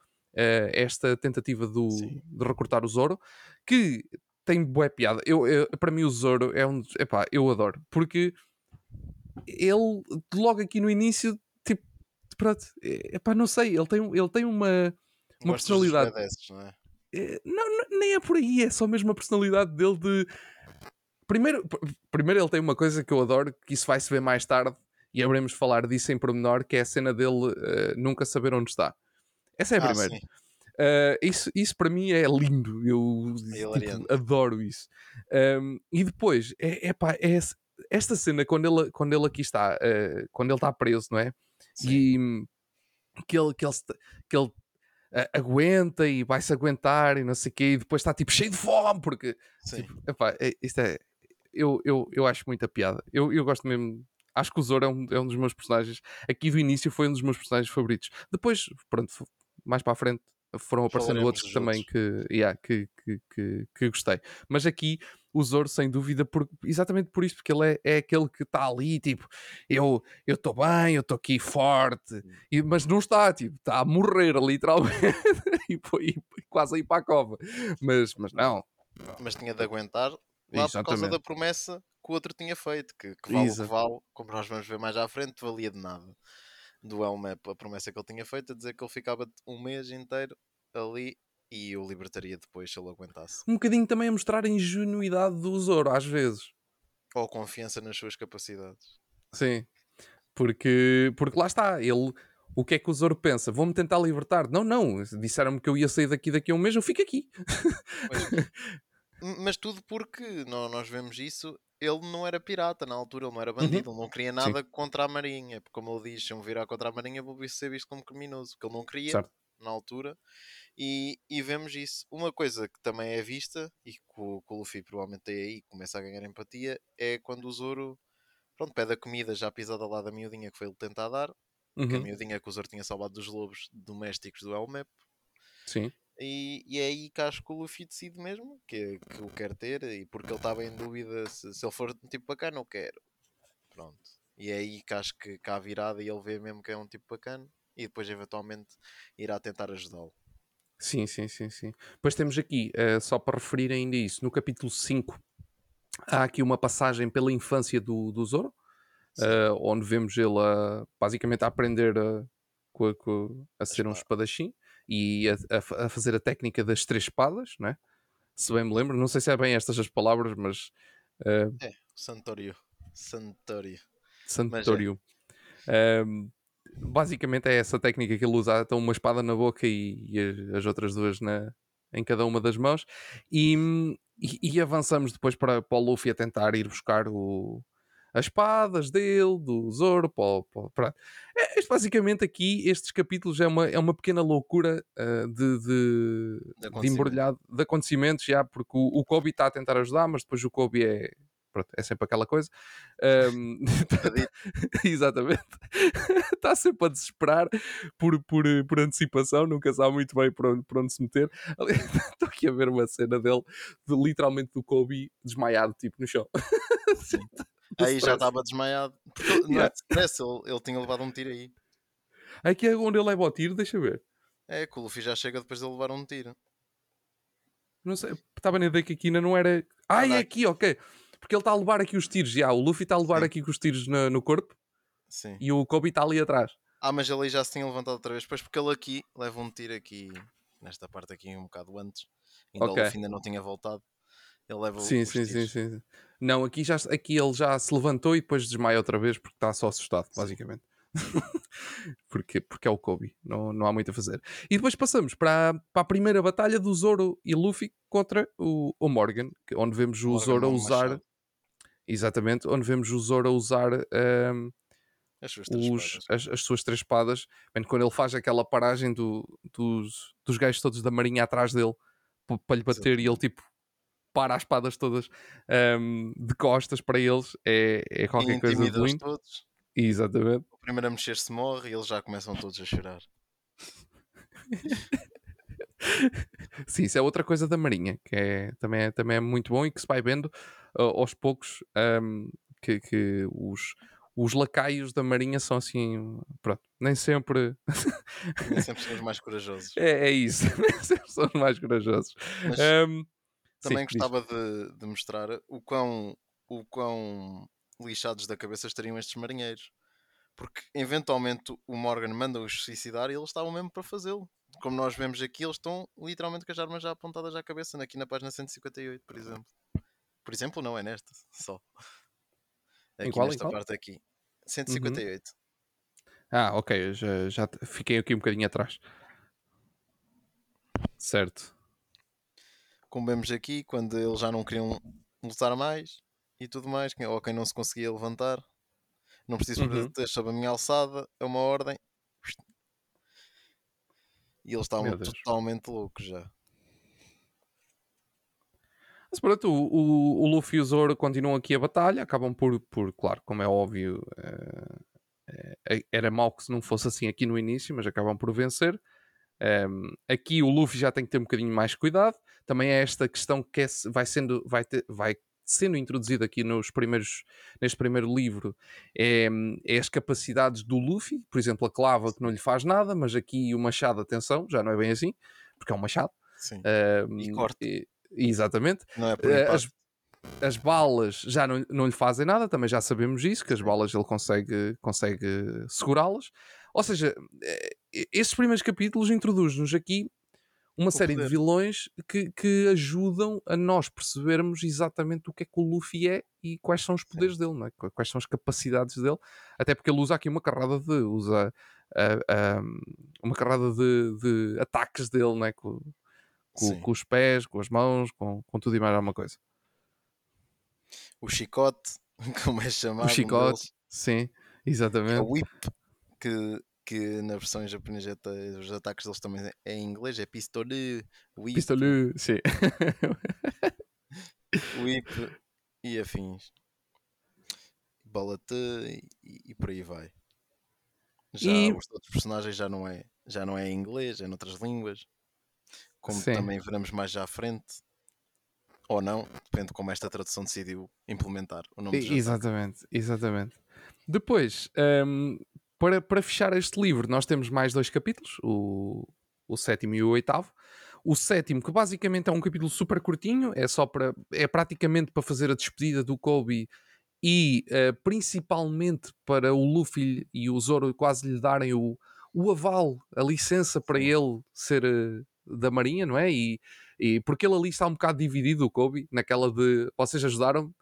esta tentativa do, de recrutar o Zoro, que tem boa piada. Eu, eu, para mim, o Zoro é um. Epá, eu adoro. Porque ele, logo aqui no início, tipo, pronto, é, pá, não sei, ele tem, ele tem uma, uma personalidade. Desses, não, é? é? Não, nem é por aí, é só mesmo a personalidade dele de. Primeiro, primeiro ele tem uma coisa que eu adoro, que isso vai se ver mais tarde, e haveremos de falar disso em pormenor, que é a cena dele uh, nunca saber onde está. Essa é a ah, primeira. Uh, isso, isso para mim é lindo, eu tipo, adoro isso. Um, e depois, é, é, pá, é esta cena, quando ele, quando ele aqui está, uh, quando ele está preso, não é? Sim. E que ele, que ele, que ele aguenta e vai-se aguentar e não sei o quê, e depois está tipo cheio de fome, porque tipo, epá, é, isto é. Eu, eu, eu acho muita piada. Eu, eu gosto mesmo acho que o Zoro é um, é um dos meus personagens. Aqui do início foi um dos meus personagens favoritos. Depois, pronto, mais para a frente foram aparecendo outros que também que, yeah, que, que, que, que, gostei. Mas aqui o Zoro, sem dúvida, por, exatamente por isso, porque ele é, é aquele que está ali, tipo, eu estou bem, eu estou aqui forte, e, mas não está, tipo, está a morrer literalmente e, e, quase a ir para a cova. Mas, mas não. Mas tinha de aguentar lá exatamente. por causa da promessa que o outro tinha feito, que, que vale Exato. o que vale, como nós vamos ver mais à frente, valia de nada do Elmap a promessa que ele tinha feito, a dizer que ele ficava um mês inteiro ali e o libertaria depois se ele aguentasse. Um bocadinho também a mostrar a ingenuidade do Zoro, às vezes. Ou confiança nas suas capacidades. Sim, porque, porque lá está, ele. O que é que o Zoro pensa? Vou-me tentar libertar? Não, não. Disseram-me que eu ia sair daqui daqui a um mês, eu fico aqui. Mas, mas tudo porque nós vemos isso ele não era pirata na altura, ele não era bandido, uhum. ele não queria nada Sim. contra a Marinha, porque como ele diz, se eu me virar contra a Marinha vou ser visto como criminoso, que ele não queria certo. na altura, e, e, vemos isso. Uma coisa que também é vista, e que o, que o Luffy provavelmente tem aí, começa a ganhar empatia, é quando o Zoro pronto, pede a comida já pisada lá da miudinha que foi ele tentar dar, uhum. que a uhum. miudinha que o Zoro tinha salvado dos lobos domésticos do Elmep. Sim. E, e é aí que acho que o Luffy decide mesmo que, que o quer ter, e porque ele estava em dúvida se, se ele for um tipo bacana, não quero. Pronto. E é aí que acho que cá virada e ele vê mesmo que é um tipo bacana e depois eventualmente irá tentar ajudá-lo. Sim, sim, sim, sim. Depois temos aqui, uh, só para referir ainda isso, no capítulo 5 há aqui uma passagem pela infância do, do Zoro, uh, onde vemos ele a, basicamente a aprender a, a, a ser um espadachim e a, a, fazer a técnica das três espadas, é? Se bem me lembro, não sei se é bem estas as palavras, mas. Uh, é, Santorio. Santorio. Santorio. É. Um, basicamente é essa técnica que ele usa, então uma espada na boca e, e as outras duas na, em cada uma das mãos. E, e, e avançamos depois para, para o Luffy a tentar ir buscar o, as espadas dele, do Zoro, para, para, é, isto basicamente aqui, estes capítulos é uma, é uma pequena loucura uh, de, de, de, de embrulhado de acontecimentos, já, porque o, o Kobe está a tentar ajudar, mas depois o Kobe é, pronto, é sempre aquela coisa. Um, exatamente. Está sempre a desesperar por, por, por antecipação, nunca sabe muito bem por onde, por onde se meter. Estou aqui a ver uma cena dele, de, literalmente do Kobe desmaiado, tipo no chão. aí já estava desmaiado. Porque não é stress, ele, ele tinha levado um tiro aí. Aqui é onde ele leva o tiro, deixa ver. É, que o Luffy já chega depois de levar um tiro. Não sei, estava na ideia que aqui ainda não era. Ah, é aqui, ok. Porque ele está a levar aqui os tiros, já. O Luffy está a levar Sim. aqui com os tiros no, no corpo. Sim. E o Kobe está ali atrás. Ah, mas ele já se tinha levantado outra vez. Depois porque ele aqui leva um tiro aqui, nesta parte aqui um bocado antes. Ainda okay. o Luffy ainda não tinha voltado. Ele leva sim, sim, sim, sim, Não, aqui, já, aqui ele já se levantou e depois desmaia outra vez porque está só assustado, basicamente. porque, porque é o Kobe, não, não há muito a fazer. E depois passamos para, para a primeira batalha do Zoro e Luffy contra o, o Morgan, onde vemos o Morgan Zoro a usar. Exatamente, onde vemos o Zoro a usar um, as, suas os, as, as, suas três espadas. Bem, quando ele faz aquela paragem do, dos, dos gajos todos da marinha atrás dele para lhe bater Exatamente. e ele tipo para as espadas todas um, de costas para eles é, é qualquer coisa de lindo. todos. Exatamente. O primeiro a mexer-se morre e eles já começam todos a chorar. Sim, isso é outra coisa da Marinha, que é, também, é, também é muito bom e que se vai vendo aos poucos um, que, que os, os lacaios da Marinha são assim, pronto, nem sempre. nem sempre são os mais corajosos. É, é isso, nem sempre são os mais corajosos. Um, também Sim, gostava de, de, mostrar o quão, o quão lixados da cabeça estariam estes marinheiros. Porque eventualmente o Morgan manda-os suicidar e eles estavam mesmo para fazê-lo. Como nós vemos aqui, eles estão literalmente com as armas já apontadas à cabeça, aqui na página 158, por exemplo. Por exemplo, não é nesta, só. Aqui em qual, nesta qual? parte aqui. 158. Uhum. Ah, ok, já, já fiquei aqui um bocadinho atrás. Certo. Como vemos aqui, quando eles já não queriam lutar mais e tudo mais, ou quem não se conseguia levantar, não preciso uhum. ter sobre a minha alçada, é uma ordem. E eles estavam totalmente loucos já. Mas pronto, o, o, o Luffy e o Zoro continuam aqui a batalha, acabam por, por claro, como é óbvio, uh, uh, era mau que se não fosse assim aqui no início, mas acabam por vencer. Um, ehm, aqui o Luffy já tem que ter um bocadinho mais cuidado. Também é esta questão que é, vai, sendo, vai, ter, vai sendo introduzida aqui nos primeiros, neste primeiro livro é, é, as capacidades do Luffy. Por exemplo, a clava que não lhe faz nada, mas aqui o machado, atenção, já não é bem assim, porque é um machado. Sim. Um, ehm, e corte. Exatamente. Não é por eh, as, as balas já não, não lhe fazem nada, também já sabemos isso, que as balas ele consegue, consegue segurá-las. Ou seja, eh, estes primeiros capítulos introduzem-nos aqui uma o série poder. de vilões que, que ajudam a nós percebermos exatamente o que é que o Luffy é e quais são os poderes Sim. dele, não é? quais são as capacidades dele, até porque ele usa aqui uma carrada de usa uh, uh, uma carrada de, de, ataques dele, não é? Com, com, os pés, com as mãos, com, com tudo e mais alguma coisa. O chicote, como é chamado. O chicote, sim, exatamente. É o whip, que, que na versão japonesa os ataques deles também é em inglês, é pistole, whip. Pistole, sim. whip e afins. Bola-te e, e, por aí vai. Já e... os outros personagens já não é já não é em inglês, é noutras línguas como Sim. também veremos mais já à frente. Ou não, depende de como esta tradução decidiu implementar o nome do Exatamente, exatamente. Depois, um, para, para fechar este livro, nós temos mais dois capítulos, o, o sétimo e o oitavo. O sétimo, que basicamente é um capítulo super curtinho, é só para. é praticamente para fazer a despedida do Kobe e uh, principalmente para o Luffy e o Zoro quase lhe darem o, o aval, a licença para ele ser uh, da Marinha, não é? E, e porque ele ali está um bocado dividido, o Kobe, naquela de vocês ajudaram,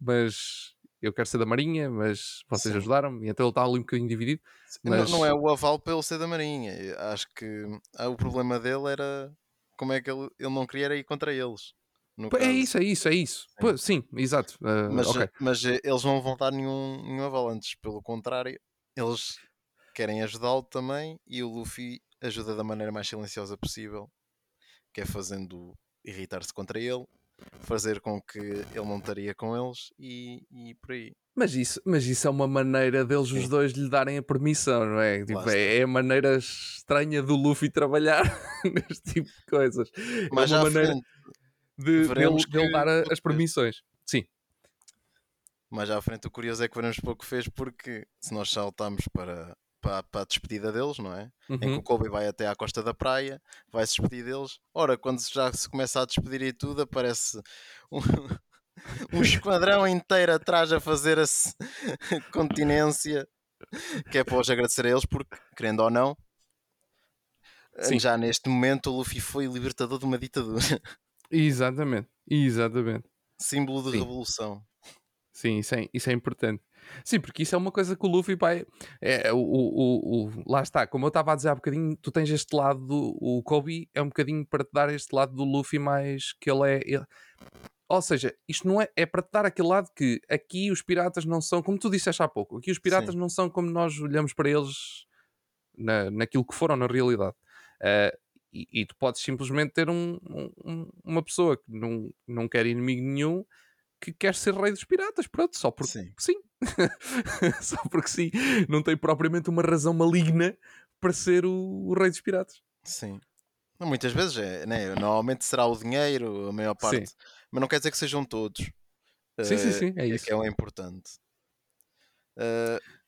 mas eu quero ser da Marinha, mas vocês ajudaram-me, e então ele está ali um bocadinho dividido. Mas... Não, não, é o aval para ele ser da Marinha, acho que ah, o problema dele era como é que ele, ele não queria ir contra eles. É isso, é isso, é isso. Sim, Pô, sim exato. Uh, mas, okay. mas eh, eles não vão dar nenhum, nenhum aval antes, pelo contrário, eles querem ajudá-lo também e o Luffy ajuda da maneira mais silenciosa possível, que é fazendo irritar-se contra ele, fazer com que ele não estaria com eles e, e por aí. Mas isso, mas isso é uma maneira deles os dois lhe darem a permissão, não é? Tipo, é, é, a maneira estranha do Luffy trabalhar neste tipo de coisas. Mas é uma maneira de, dele, que... dele dar a, as permissões. Sim. Mais à frente o curioso é que veremos pouco fez porque se nós saltamos para para, para a despedida deles, não é? Uhum. Em que o uhum. Kobe vai até à costa da praia, vai se despedir deles. Ora, quando já se começa a despedir e tudo, aparece um, um esquadrão inteiro atrás a fazer a continência, que é para os agradecer a eles, porque, querendo ou não, Sim. já neste momento o Luffy foi libertador de uma ditadura. Exatamente, exatamente. Símbolo de Sim. revolução. Sim, isso é, isso é importante. Sim, porque isso é uma coisa que o Luffy vai. É, o, o, o, lá está, como eu estava a dizer há bocadinho, tu tens este lado do. O Kobe é um bocadinho para te dar este lado do Luffy mais que ele é. Ele, ou seja, isto não é, é para te dar aquele lado que aqui os piratas não são, como tu disseste há pouco, aqui os piratas Sim. não são como nós olhamos para eles na, naquilo que foram na realidade. Uh, e, e, tu podes simplesmente ter um, um, uma pessoa que não, não quer inimigo nenhum que quer ser rei dos piratas, pronto, só porque sim. sim. só porque sim. Não tem propriamente uma razão maligna para ser o, o rei dos piratas. Sim. Muitas vezes é, né? Normalmente será o dinheiro, a maior parte. Sim. Mas não quer dizer que sejam todos. Sim, uh, sim, sim, é, é isso. que é o importante. Uh,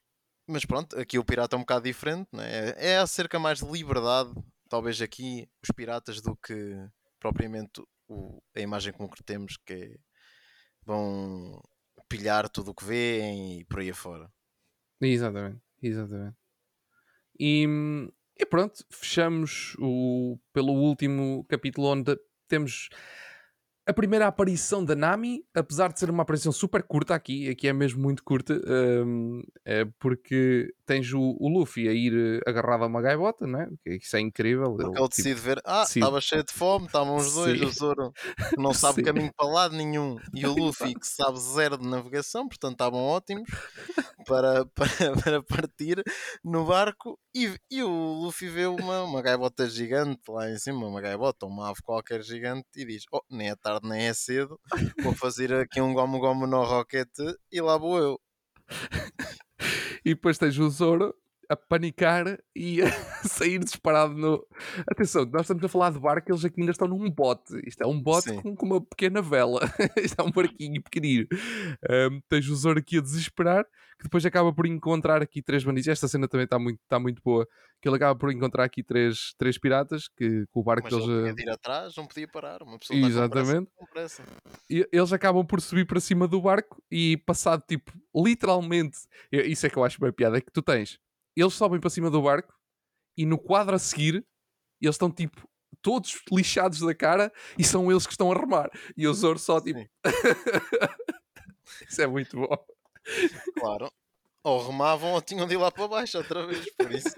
mas pronto, aqui o pirata é um bocado diferente, né? é acerca mais de liberdade, talvez aqui, os piratas, do que propriamente o, a imagem com que temos, que é vão pilhar tudo o que vêem e por aí afora. Exatamente, exatamente. E, e pronto, fechamos o, pelo último capítulo onde temos a primeira aparição da Nami, apesar de ser uma aparição super curta aqui, aqui é mesmo muito curta, um, é porque tens o, o, Luffy a ir eh, agarrado a uma gaivota, não é? Isso é incrível. Porque ele, ele decide tipo, ver, ah, estava cheio de fome, estavam os dois, Sim. o Zoro não sabe Sim. caminho para lado nenhum, e o Luffy que sabe zero de navegação, portanto estavam ótimos para, para, para partir no barco, e, e o Luffy vê uma, uma gaivota gigante lá em cima, uma gaivota, uma ave qualquer gigante, e diz, oh, nem é tarde nem é cedo, vou fazer aqui um gomo gomo no roquete e lá vou eu. e depois tens o Zoro a panicar e a sair disparado no. Atenção, nós estamos a falar de barco, eles aqui ainda estão num bote. Isto é um bote com, com, uma pequena vela. Isto é um barquinho pequenino. Um, tens o Zoro aqui a desesperar, que depois acaba por encontrar aqui três bandidos. Esta cena também está muito, está muito boa. Que ele acaba por encontrar aqui três, três piratas, que com o barco Mas eles. Ele podia ir atrás, não podia parar. Uma pessoa Exatamente. Com pressa, com pressa. E eles acabam por subir para cima do barco e passado tipo, literalmente. Isso é que eu acho bem piada, é que tu tens eles sobem para cima do barco e no quadro a seguir eles estão tipo todos lixados da cara e são eles que estão a remar. E o Zoro só tipo. isso é muito bom. Claro. Ou remavam ou tinham de ir lá para baixo outra vez, por isso.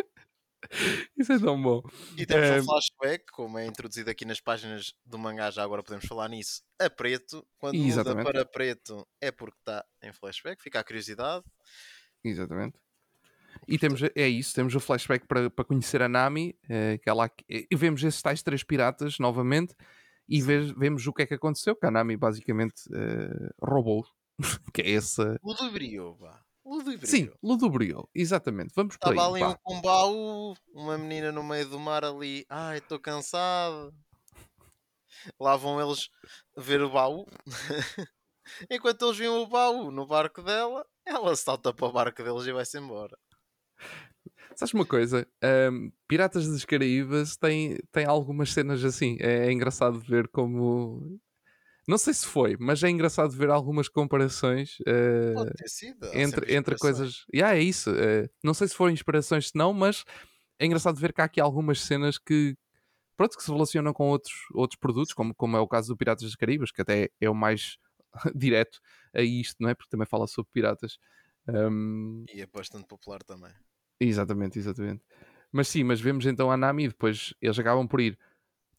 Isso é tão bom. E temos um flashback, como é introduzido aqui nas páginas do mangá, já agora podemos falar nisso, a preto. Quando Exatamente. muda para preto é porque está em flashback, fica a curiosidade. Exatamente. E temos, é isso, temos o flashback para, para conhecer a Nami, é, que ela, e vemos esses tais três piratas novamente e ve, vemos o que é que aconteceu, que a Nami basicamente uh, roubou, que é essa... Pá. Ludobriou. Sim, ludobriou, exatamente. Vamos para Estava ali um, um baú, uma menina no meio do mar ali, ai, estou cansado. Lá vão eles ver o baú. Enquanto eles viam o baú no barco dela, ela salta para o barco deles e vai-se embora. Sabes uma coisa? Um, Piratas das Caraíbas tem, tem algumas cenas assim. É, é, engraçado ver como. Não sei se foi, mas é engraçado ver algumas comparações uh, sido, entre, entre coisas. Yeah, é isso. Uh, não sei se foram inspirações, se não, mas é engraçado ver que há aqui algumas cenas que, pronto, que se relacionam com outros, outros produtos, como, como é o caso do Piratas das Caraíbas, que até é o mais direto a isto, não é? Porque também fala sobre piratas. Um... E é bastante popular também. Exatamente, exatamente. Mas sim, mas vemos então a Nami e depois eles acabam por ir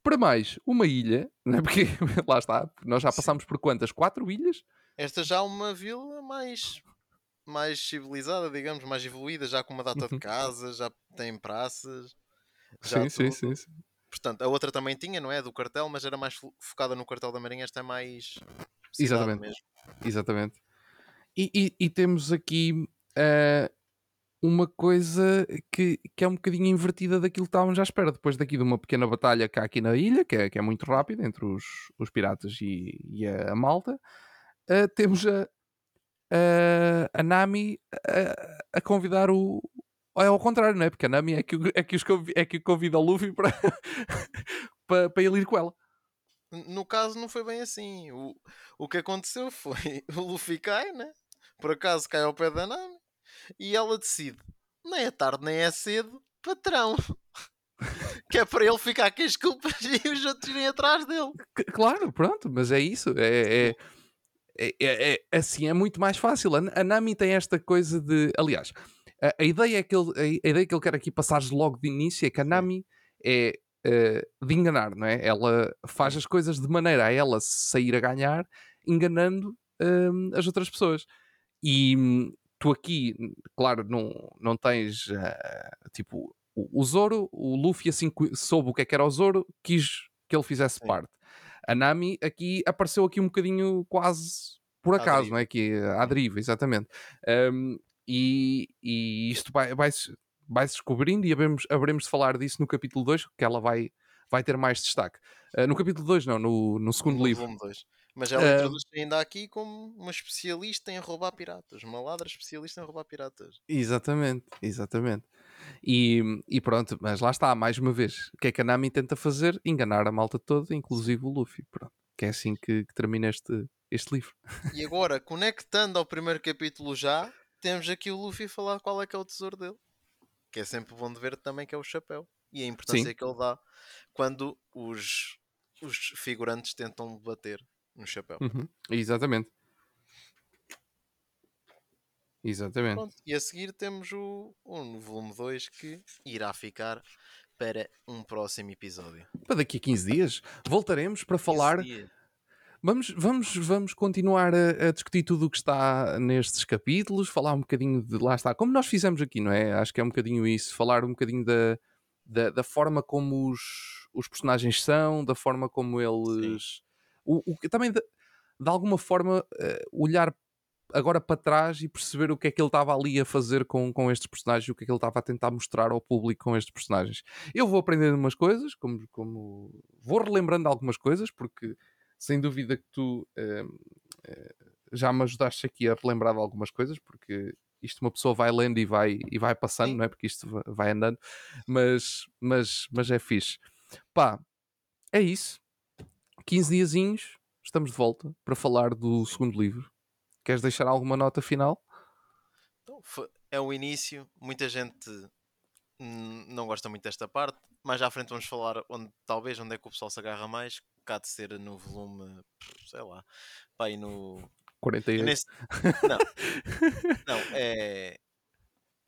para mais uma ilha, não é? Porque lá está, nós já passámos por quantas? Quatro ilhas? Esta já é uma vila mais, mais civilizada, digamos, mais evoluída, já com uma data de uhum. casas, já tem praças. sim, sim, sim, sim, Portanto, a outra também tinha, não é? Do cartel, mas era mais focada no cartel da Marinha, esta é mais. Exatamente. Mesmo. Exatamente. E, e, e, temos aqui uh, uma coisa que, que é um bocadinho invertida daquilo que estávamos à espera. Depois daqui de uma pequena batalha que há aqui na ilha, que é, que é muito rápida, entre os, os piratas e, e a, a malta, uh, temos a, a, a Nami a, a, convidar o. É ao contrário, não é? Porque a Nami é que, é que, os convida, é que convida o Luffy para, para, para ele ir com ela. No caso, não foi bem assim. O, o que aconteceu foi o Luffy cai, né? Por acaso cai ao pé da Nami e ela decide, nem é tarde nem é cedo, patrão. que é para ele ficar com as culpas e os outros irem atrás dele. Claro, pronto, mas é isso. É, é, é, é, é assim é muito mais fácil. A, Nami tem esta coisa de. Aliás, a, a ideia é que ele, a, ideia que ele quer aqui passar logo de início é que a Nami é uh, de enganar, não é? Ela faz as coisas de maneira a ela sair a ganhar, enganando uh, as outras pessoas. E, tu aqui, claro, não, não tens uh, tipo o, Zoro, o Luffy assim soube o que é que era o Zoro, quis que ele fizesse Sim. parte. A Nami aqui apareceu aqui um bocadinho quase por acaso, não é? Que, à deriva, exatamente. Um, e, e isto vai, vai, vai se descobrindo e haveremos, haveremos de falar disso no capítulo 2, que ela vai, vai ter mais destaque. Uh, no capítulo 2, não, no, no segundo no livro. Mas ela uh, introduz ainda aqui como uma especialista em roubar piratas, uma ladra especialista em roubar piratas. Exatamente, exatamente. E, e pronto, mas lá está, mais uma vez, o que é que a Nami tenta fazer? Enganar a malta toda, inclusive o Luffy. Pronto, que é assim que, que termina este, este livro. E agora, conectando ao primeiro capítulo já, temos aqui o Luffy a falar qual é que é o tesouro dele. Que é sempre bom de ver também que é o chapéu. E a importância Sim. que ele dá quando os, os figurantes tentam bater no chapéu. Uhum. Exatamente. Exatamente. Pronto, e a seguir temos o, o volume 2 que irá ficar para um próximo episódio. Para daqui a 15 dias voltaremos para falar. Vamos, vamos, vamos continuar a, a, discutir tudo o que está nestes capítulos, falar um bocadinho de lá está, como nós fizemos aqui, não é? Acho que é um bocadinho isso, falar um bocadinho da, da, da forma como os, os personagens são, da forma como eles. O, o, também de, de alguma forma uh, olhar agora para trás e perceber o que é que ele estava ali a fazer com, com estes personagens, o que é que ele estava a tentar mostrar ao público com estes personagens. Eu vou aprendendo umas coisas, como, como vou relembrando algumas coisas, porque sem dúvida que tu uh, uh, já me ajudaste aqui a relembrar algumas coisas, porque isto uma pessoa vai lendo e vai, e vai passando, Sim. não é? Porque isto vai andando, mas, mas, mas é fixe. Pá, é isso. 15 diazinhos, estamos de volta para falar do segundo livro. Queres deixar alguma nota final? Então, é o início, muita gente não gosta muito desta parte, mas à frente vamos falar onde talvez onde é que o pessoal se agarra mais, cá de ser no volume, sei lá, pá, aí no 48. Nesse... Não, não, é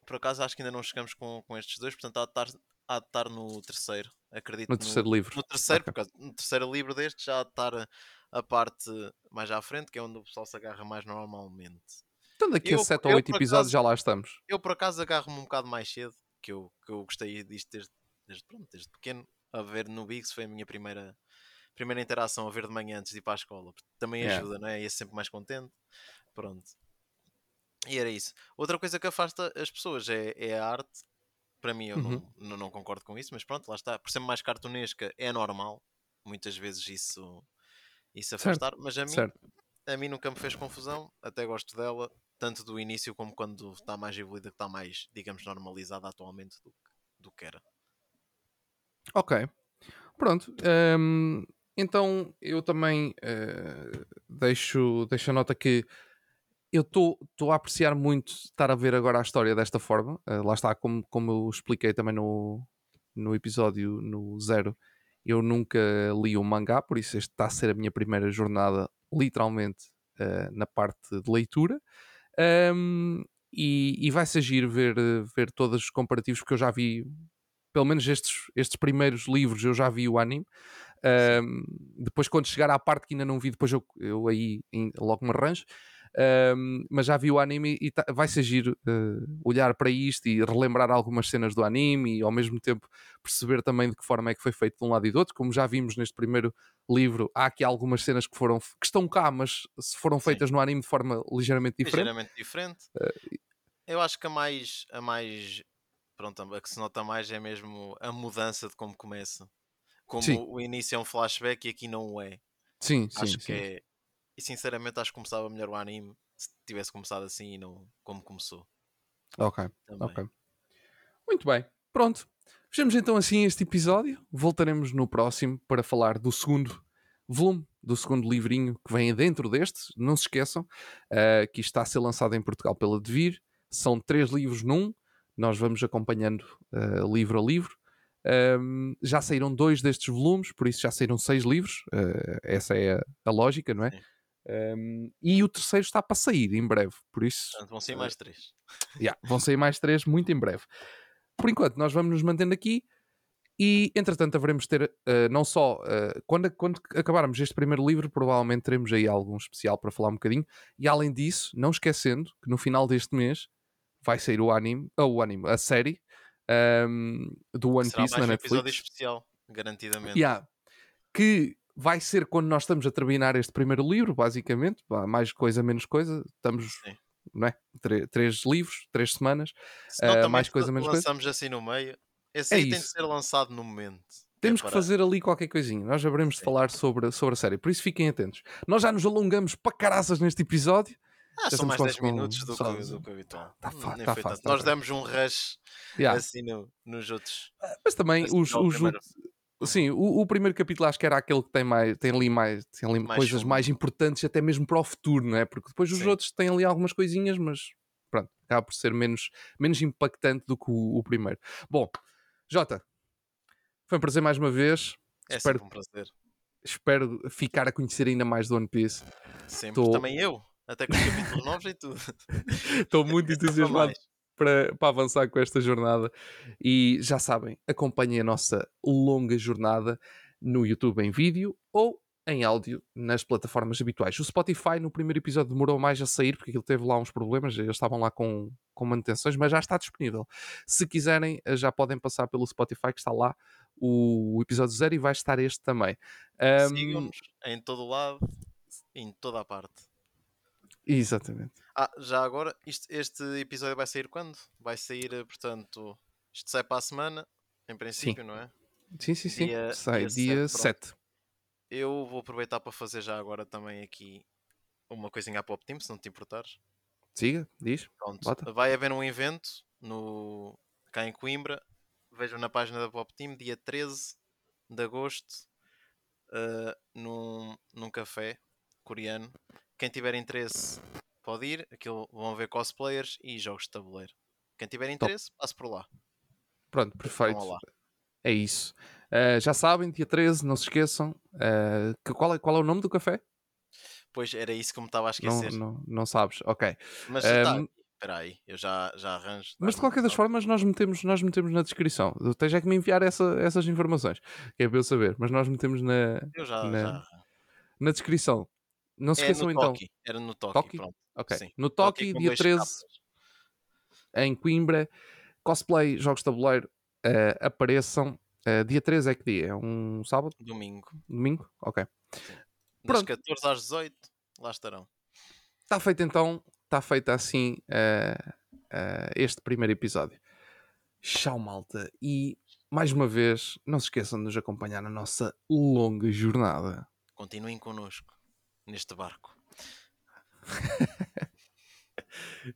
por acaso acho que ainda não chegamos com, com estes dois, portanto há de estar, há de estar no terceiro, acredito. No terceiro no, livro. No terceiro, okay. porque no terceiro livro deste já há de estar a parte mais à frente, que é onde o pessoal se agarra mais normalmente. Então daqui eu, a 7 ou 8 episódios acaso, já lá estamos. Eu por acaso agarro-me um bocado mais cedo, que eu, que eu gostei disto desde, desde, pronto, desde pequeno. A ver no Biggs foi a minha primeira, primeira interação, a ver de manhã antes de ir para a escola. Também yeah. ajuda, não é? Ia sempre mais contente. Pronto. E era isso. Outra coisa que afasta as pessoas é, é a arte. Para mim, eu uhum. não, não, concordo com isso, mas pronto, lá está. Por ser mais cartunesca, é normal. Muitas vezes isso se afastar, certo. mas a mim, a mim nunca me fez confusão, até gosto dela, tanto do início como quando está mais evoluída, que está mais, digamos, normalizada atualmente do, do que era. Ok, pronto. Um, então eu também uh, deixo, deixo a nota que eu estou a apreciar muito estar a ver agora a história desta forma. Uh, lá está, como, como eu expliquei também no, no episódio no Zero eu nunca li um mangá, por isso este está a ser a minha primeira jornada, literalmente, uh, na parte de leitura. Um, e, e vai-se agir ver, ver todos os comparativos, porque eu já vi, pelo menos estes, estes primeiros livros, eu já vi o anime. Um, depois, quando chegar à parte que ainda não vi, depois eu, eu aí logo me arranjo. Um, mas já vi o anime e tá, vai-se agir uh, olhar para isto e relembrar algumas cenas do anime e ao mesmo tempo perceber também de que forma é que foi feito de um lado e do outro. Como já vimos neste primeiro livro, há aqui algumas cenas que foram que estão cá, mas se foram feitas Sim. no anime de forma ligeiramente diferente. Ligeiramente diferente. Uh, Eu acho que a mais, a mais pronto, a que se nota mais é mesmo a mudança de como começa. Como sim. o início é um flashback e aqui não o é. Sim, acho sim, que sim. É, e sinceramente acho que começava melhor o anime se tivesse começado assim e não como começou. Ok, Também. ok. Muito bem, pronto. Fechamos então assim este episódio. Voltaremos no próximo para falar do segundo volume, do segundo livrinho que vem dentro deste. Não se esqueçam uh, que está a ser lançado em Portugal pela Devir. São três livros num. Nós vamos acompanhando uh, livro a livro. Um, já saíram dois destes volumes, por isso já saíram seis livros. Uh, essa é a, a lógica, não é? Sim. Um, e o terceiro está para sair em breve, por isso. Portanto, vão sair mais três. Yeah, vão sair mais três muito em breve. Por enquanto, nós vamos nos mantendo aqui e, entretanto, haveremos ter uh, não só uh, quando, quando acabarmos este primeiro livro, provavelmente teremos aí algum especial para falar um bocadinho. E além disso, não esquecendo que no final deste mês vai sair o anime, ou o anime, a série um, do One Será Piece na um Netflix. episódio especial, garantidamente. Yeah, que vai ser quando nós estamos a terminar este primeiro livro, basicamente. Mais coisa, menos coisa. Estamos, Sim. não é? três livros, três semanas. uh, mais coisa, menos coisa. Lançamos assim no meio. Esse é aí isso. tem de ser lançado no momento. Temos é que fazer ali qualquer coisinha. Nós haveremos de falar sobre, sobre a série. Por isso fiquem atentos. Nós já nos alongamos para caraças neste episódio. Ah, são mais 10 minutos do, só... que, do que habitual. Tá, tá, tá fácil, Nós demos um rush yeah. assim no, nos outros. Ah, mas também os, os, Sim, o, o, primeiro capítulo acho que era aquele que tem, mais, tem ali, mais, tem ali mais coisas fundo. mais importantes, até mesmo para o futuro, não é? Porque depois os Sim. outros têm ali algumas coisinhas, mas pronto, acaba por ser menos, menos impactante do que o, o primeiro. Bom, Jota, foi um prazer mais uma vez. É espero, um prazer. Espero ficar a conhecer ainda mais do One Piece. Sempre, Tô... também eu. Até com os capítulos novos e tudo. Estou muito entusiasmado para, para avançar com esta jornada. E já sabem, acompanhem a nossa longa jornada no YouTube em vídeo ou em áudio nas plataformas habituais. O Spotify no primeiro episódio demorou mais a sair porque ele teve lá uns problemas, eles estavam lá com, com manutenções, mas já está disponível. Se quiserem, eh, já podem passar pelo Spotify que está lá o, episódio zero e vai estar este também. Um... Sigam-nos em todo lado, em toda a parte. Exatamente. Ah, já agora, isto, este episódio vai sair quando? Vai sair, eh, portanto, isto sai para a semana, em princípio, sim. não é? Sim, sim, sim. Dia, sai dia, dia 7. 7. Eu vou aproveitar para fazer já agora também aqui uma coisinha à Pop Team, se não te importares. Siga, diz. Pronto. Vai haver um evento no... cá em Coimbra. Vejam na página da Pop Team, dia 13 de agosto, uh, num, num café coreano. Quem tiver interesse pode ir. Aquilo vão ver cosplayers e jogos de tabuleiro. Quem tiver interesse, passe por lá. Pronto, perfeito. É isso. Uh, já sabem, dia 13, não se esqueçam. Uh, que, qual, é, qual é o nome do café? Pois era isso que me estava a esquecer. Não, não, não sabes, ok. Mas um, tá, espera aí, eu já, já arranjo. Mas de qualquer das formas, nós metemos, nós metemos na descrição. Tens é que me enviar essa, essas informações, que é para eu saber. Mas nós metemos na, eu já, na, já. na descrição. Não se é esqueçam então. Toki. Era no Toki, Toki? Pronto. Ok. Sim. No Toki, Toki dia 13, capas. em Coimbra, cosplay, jogos de tabuleiro, uh, apareçam. Uh, dia 13 é que dia? É um sábado? Domingo. Domingo? Ok. Das 14 às 18, lá estarão. Está feito então, está feito assim uh, este primeiro episódio. Tchau, malta. E mais uma vez, não se esqueçam de nos acompanhar na nossa longa jornada. Continuem connosco neste barco.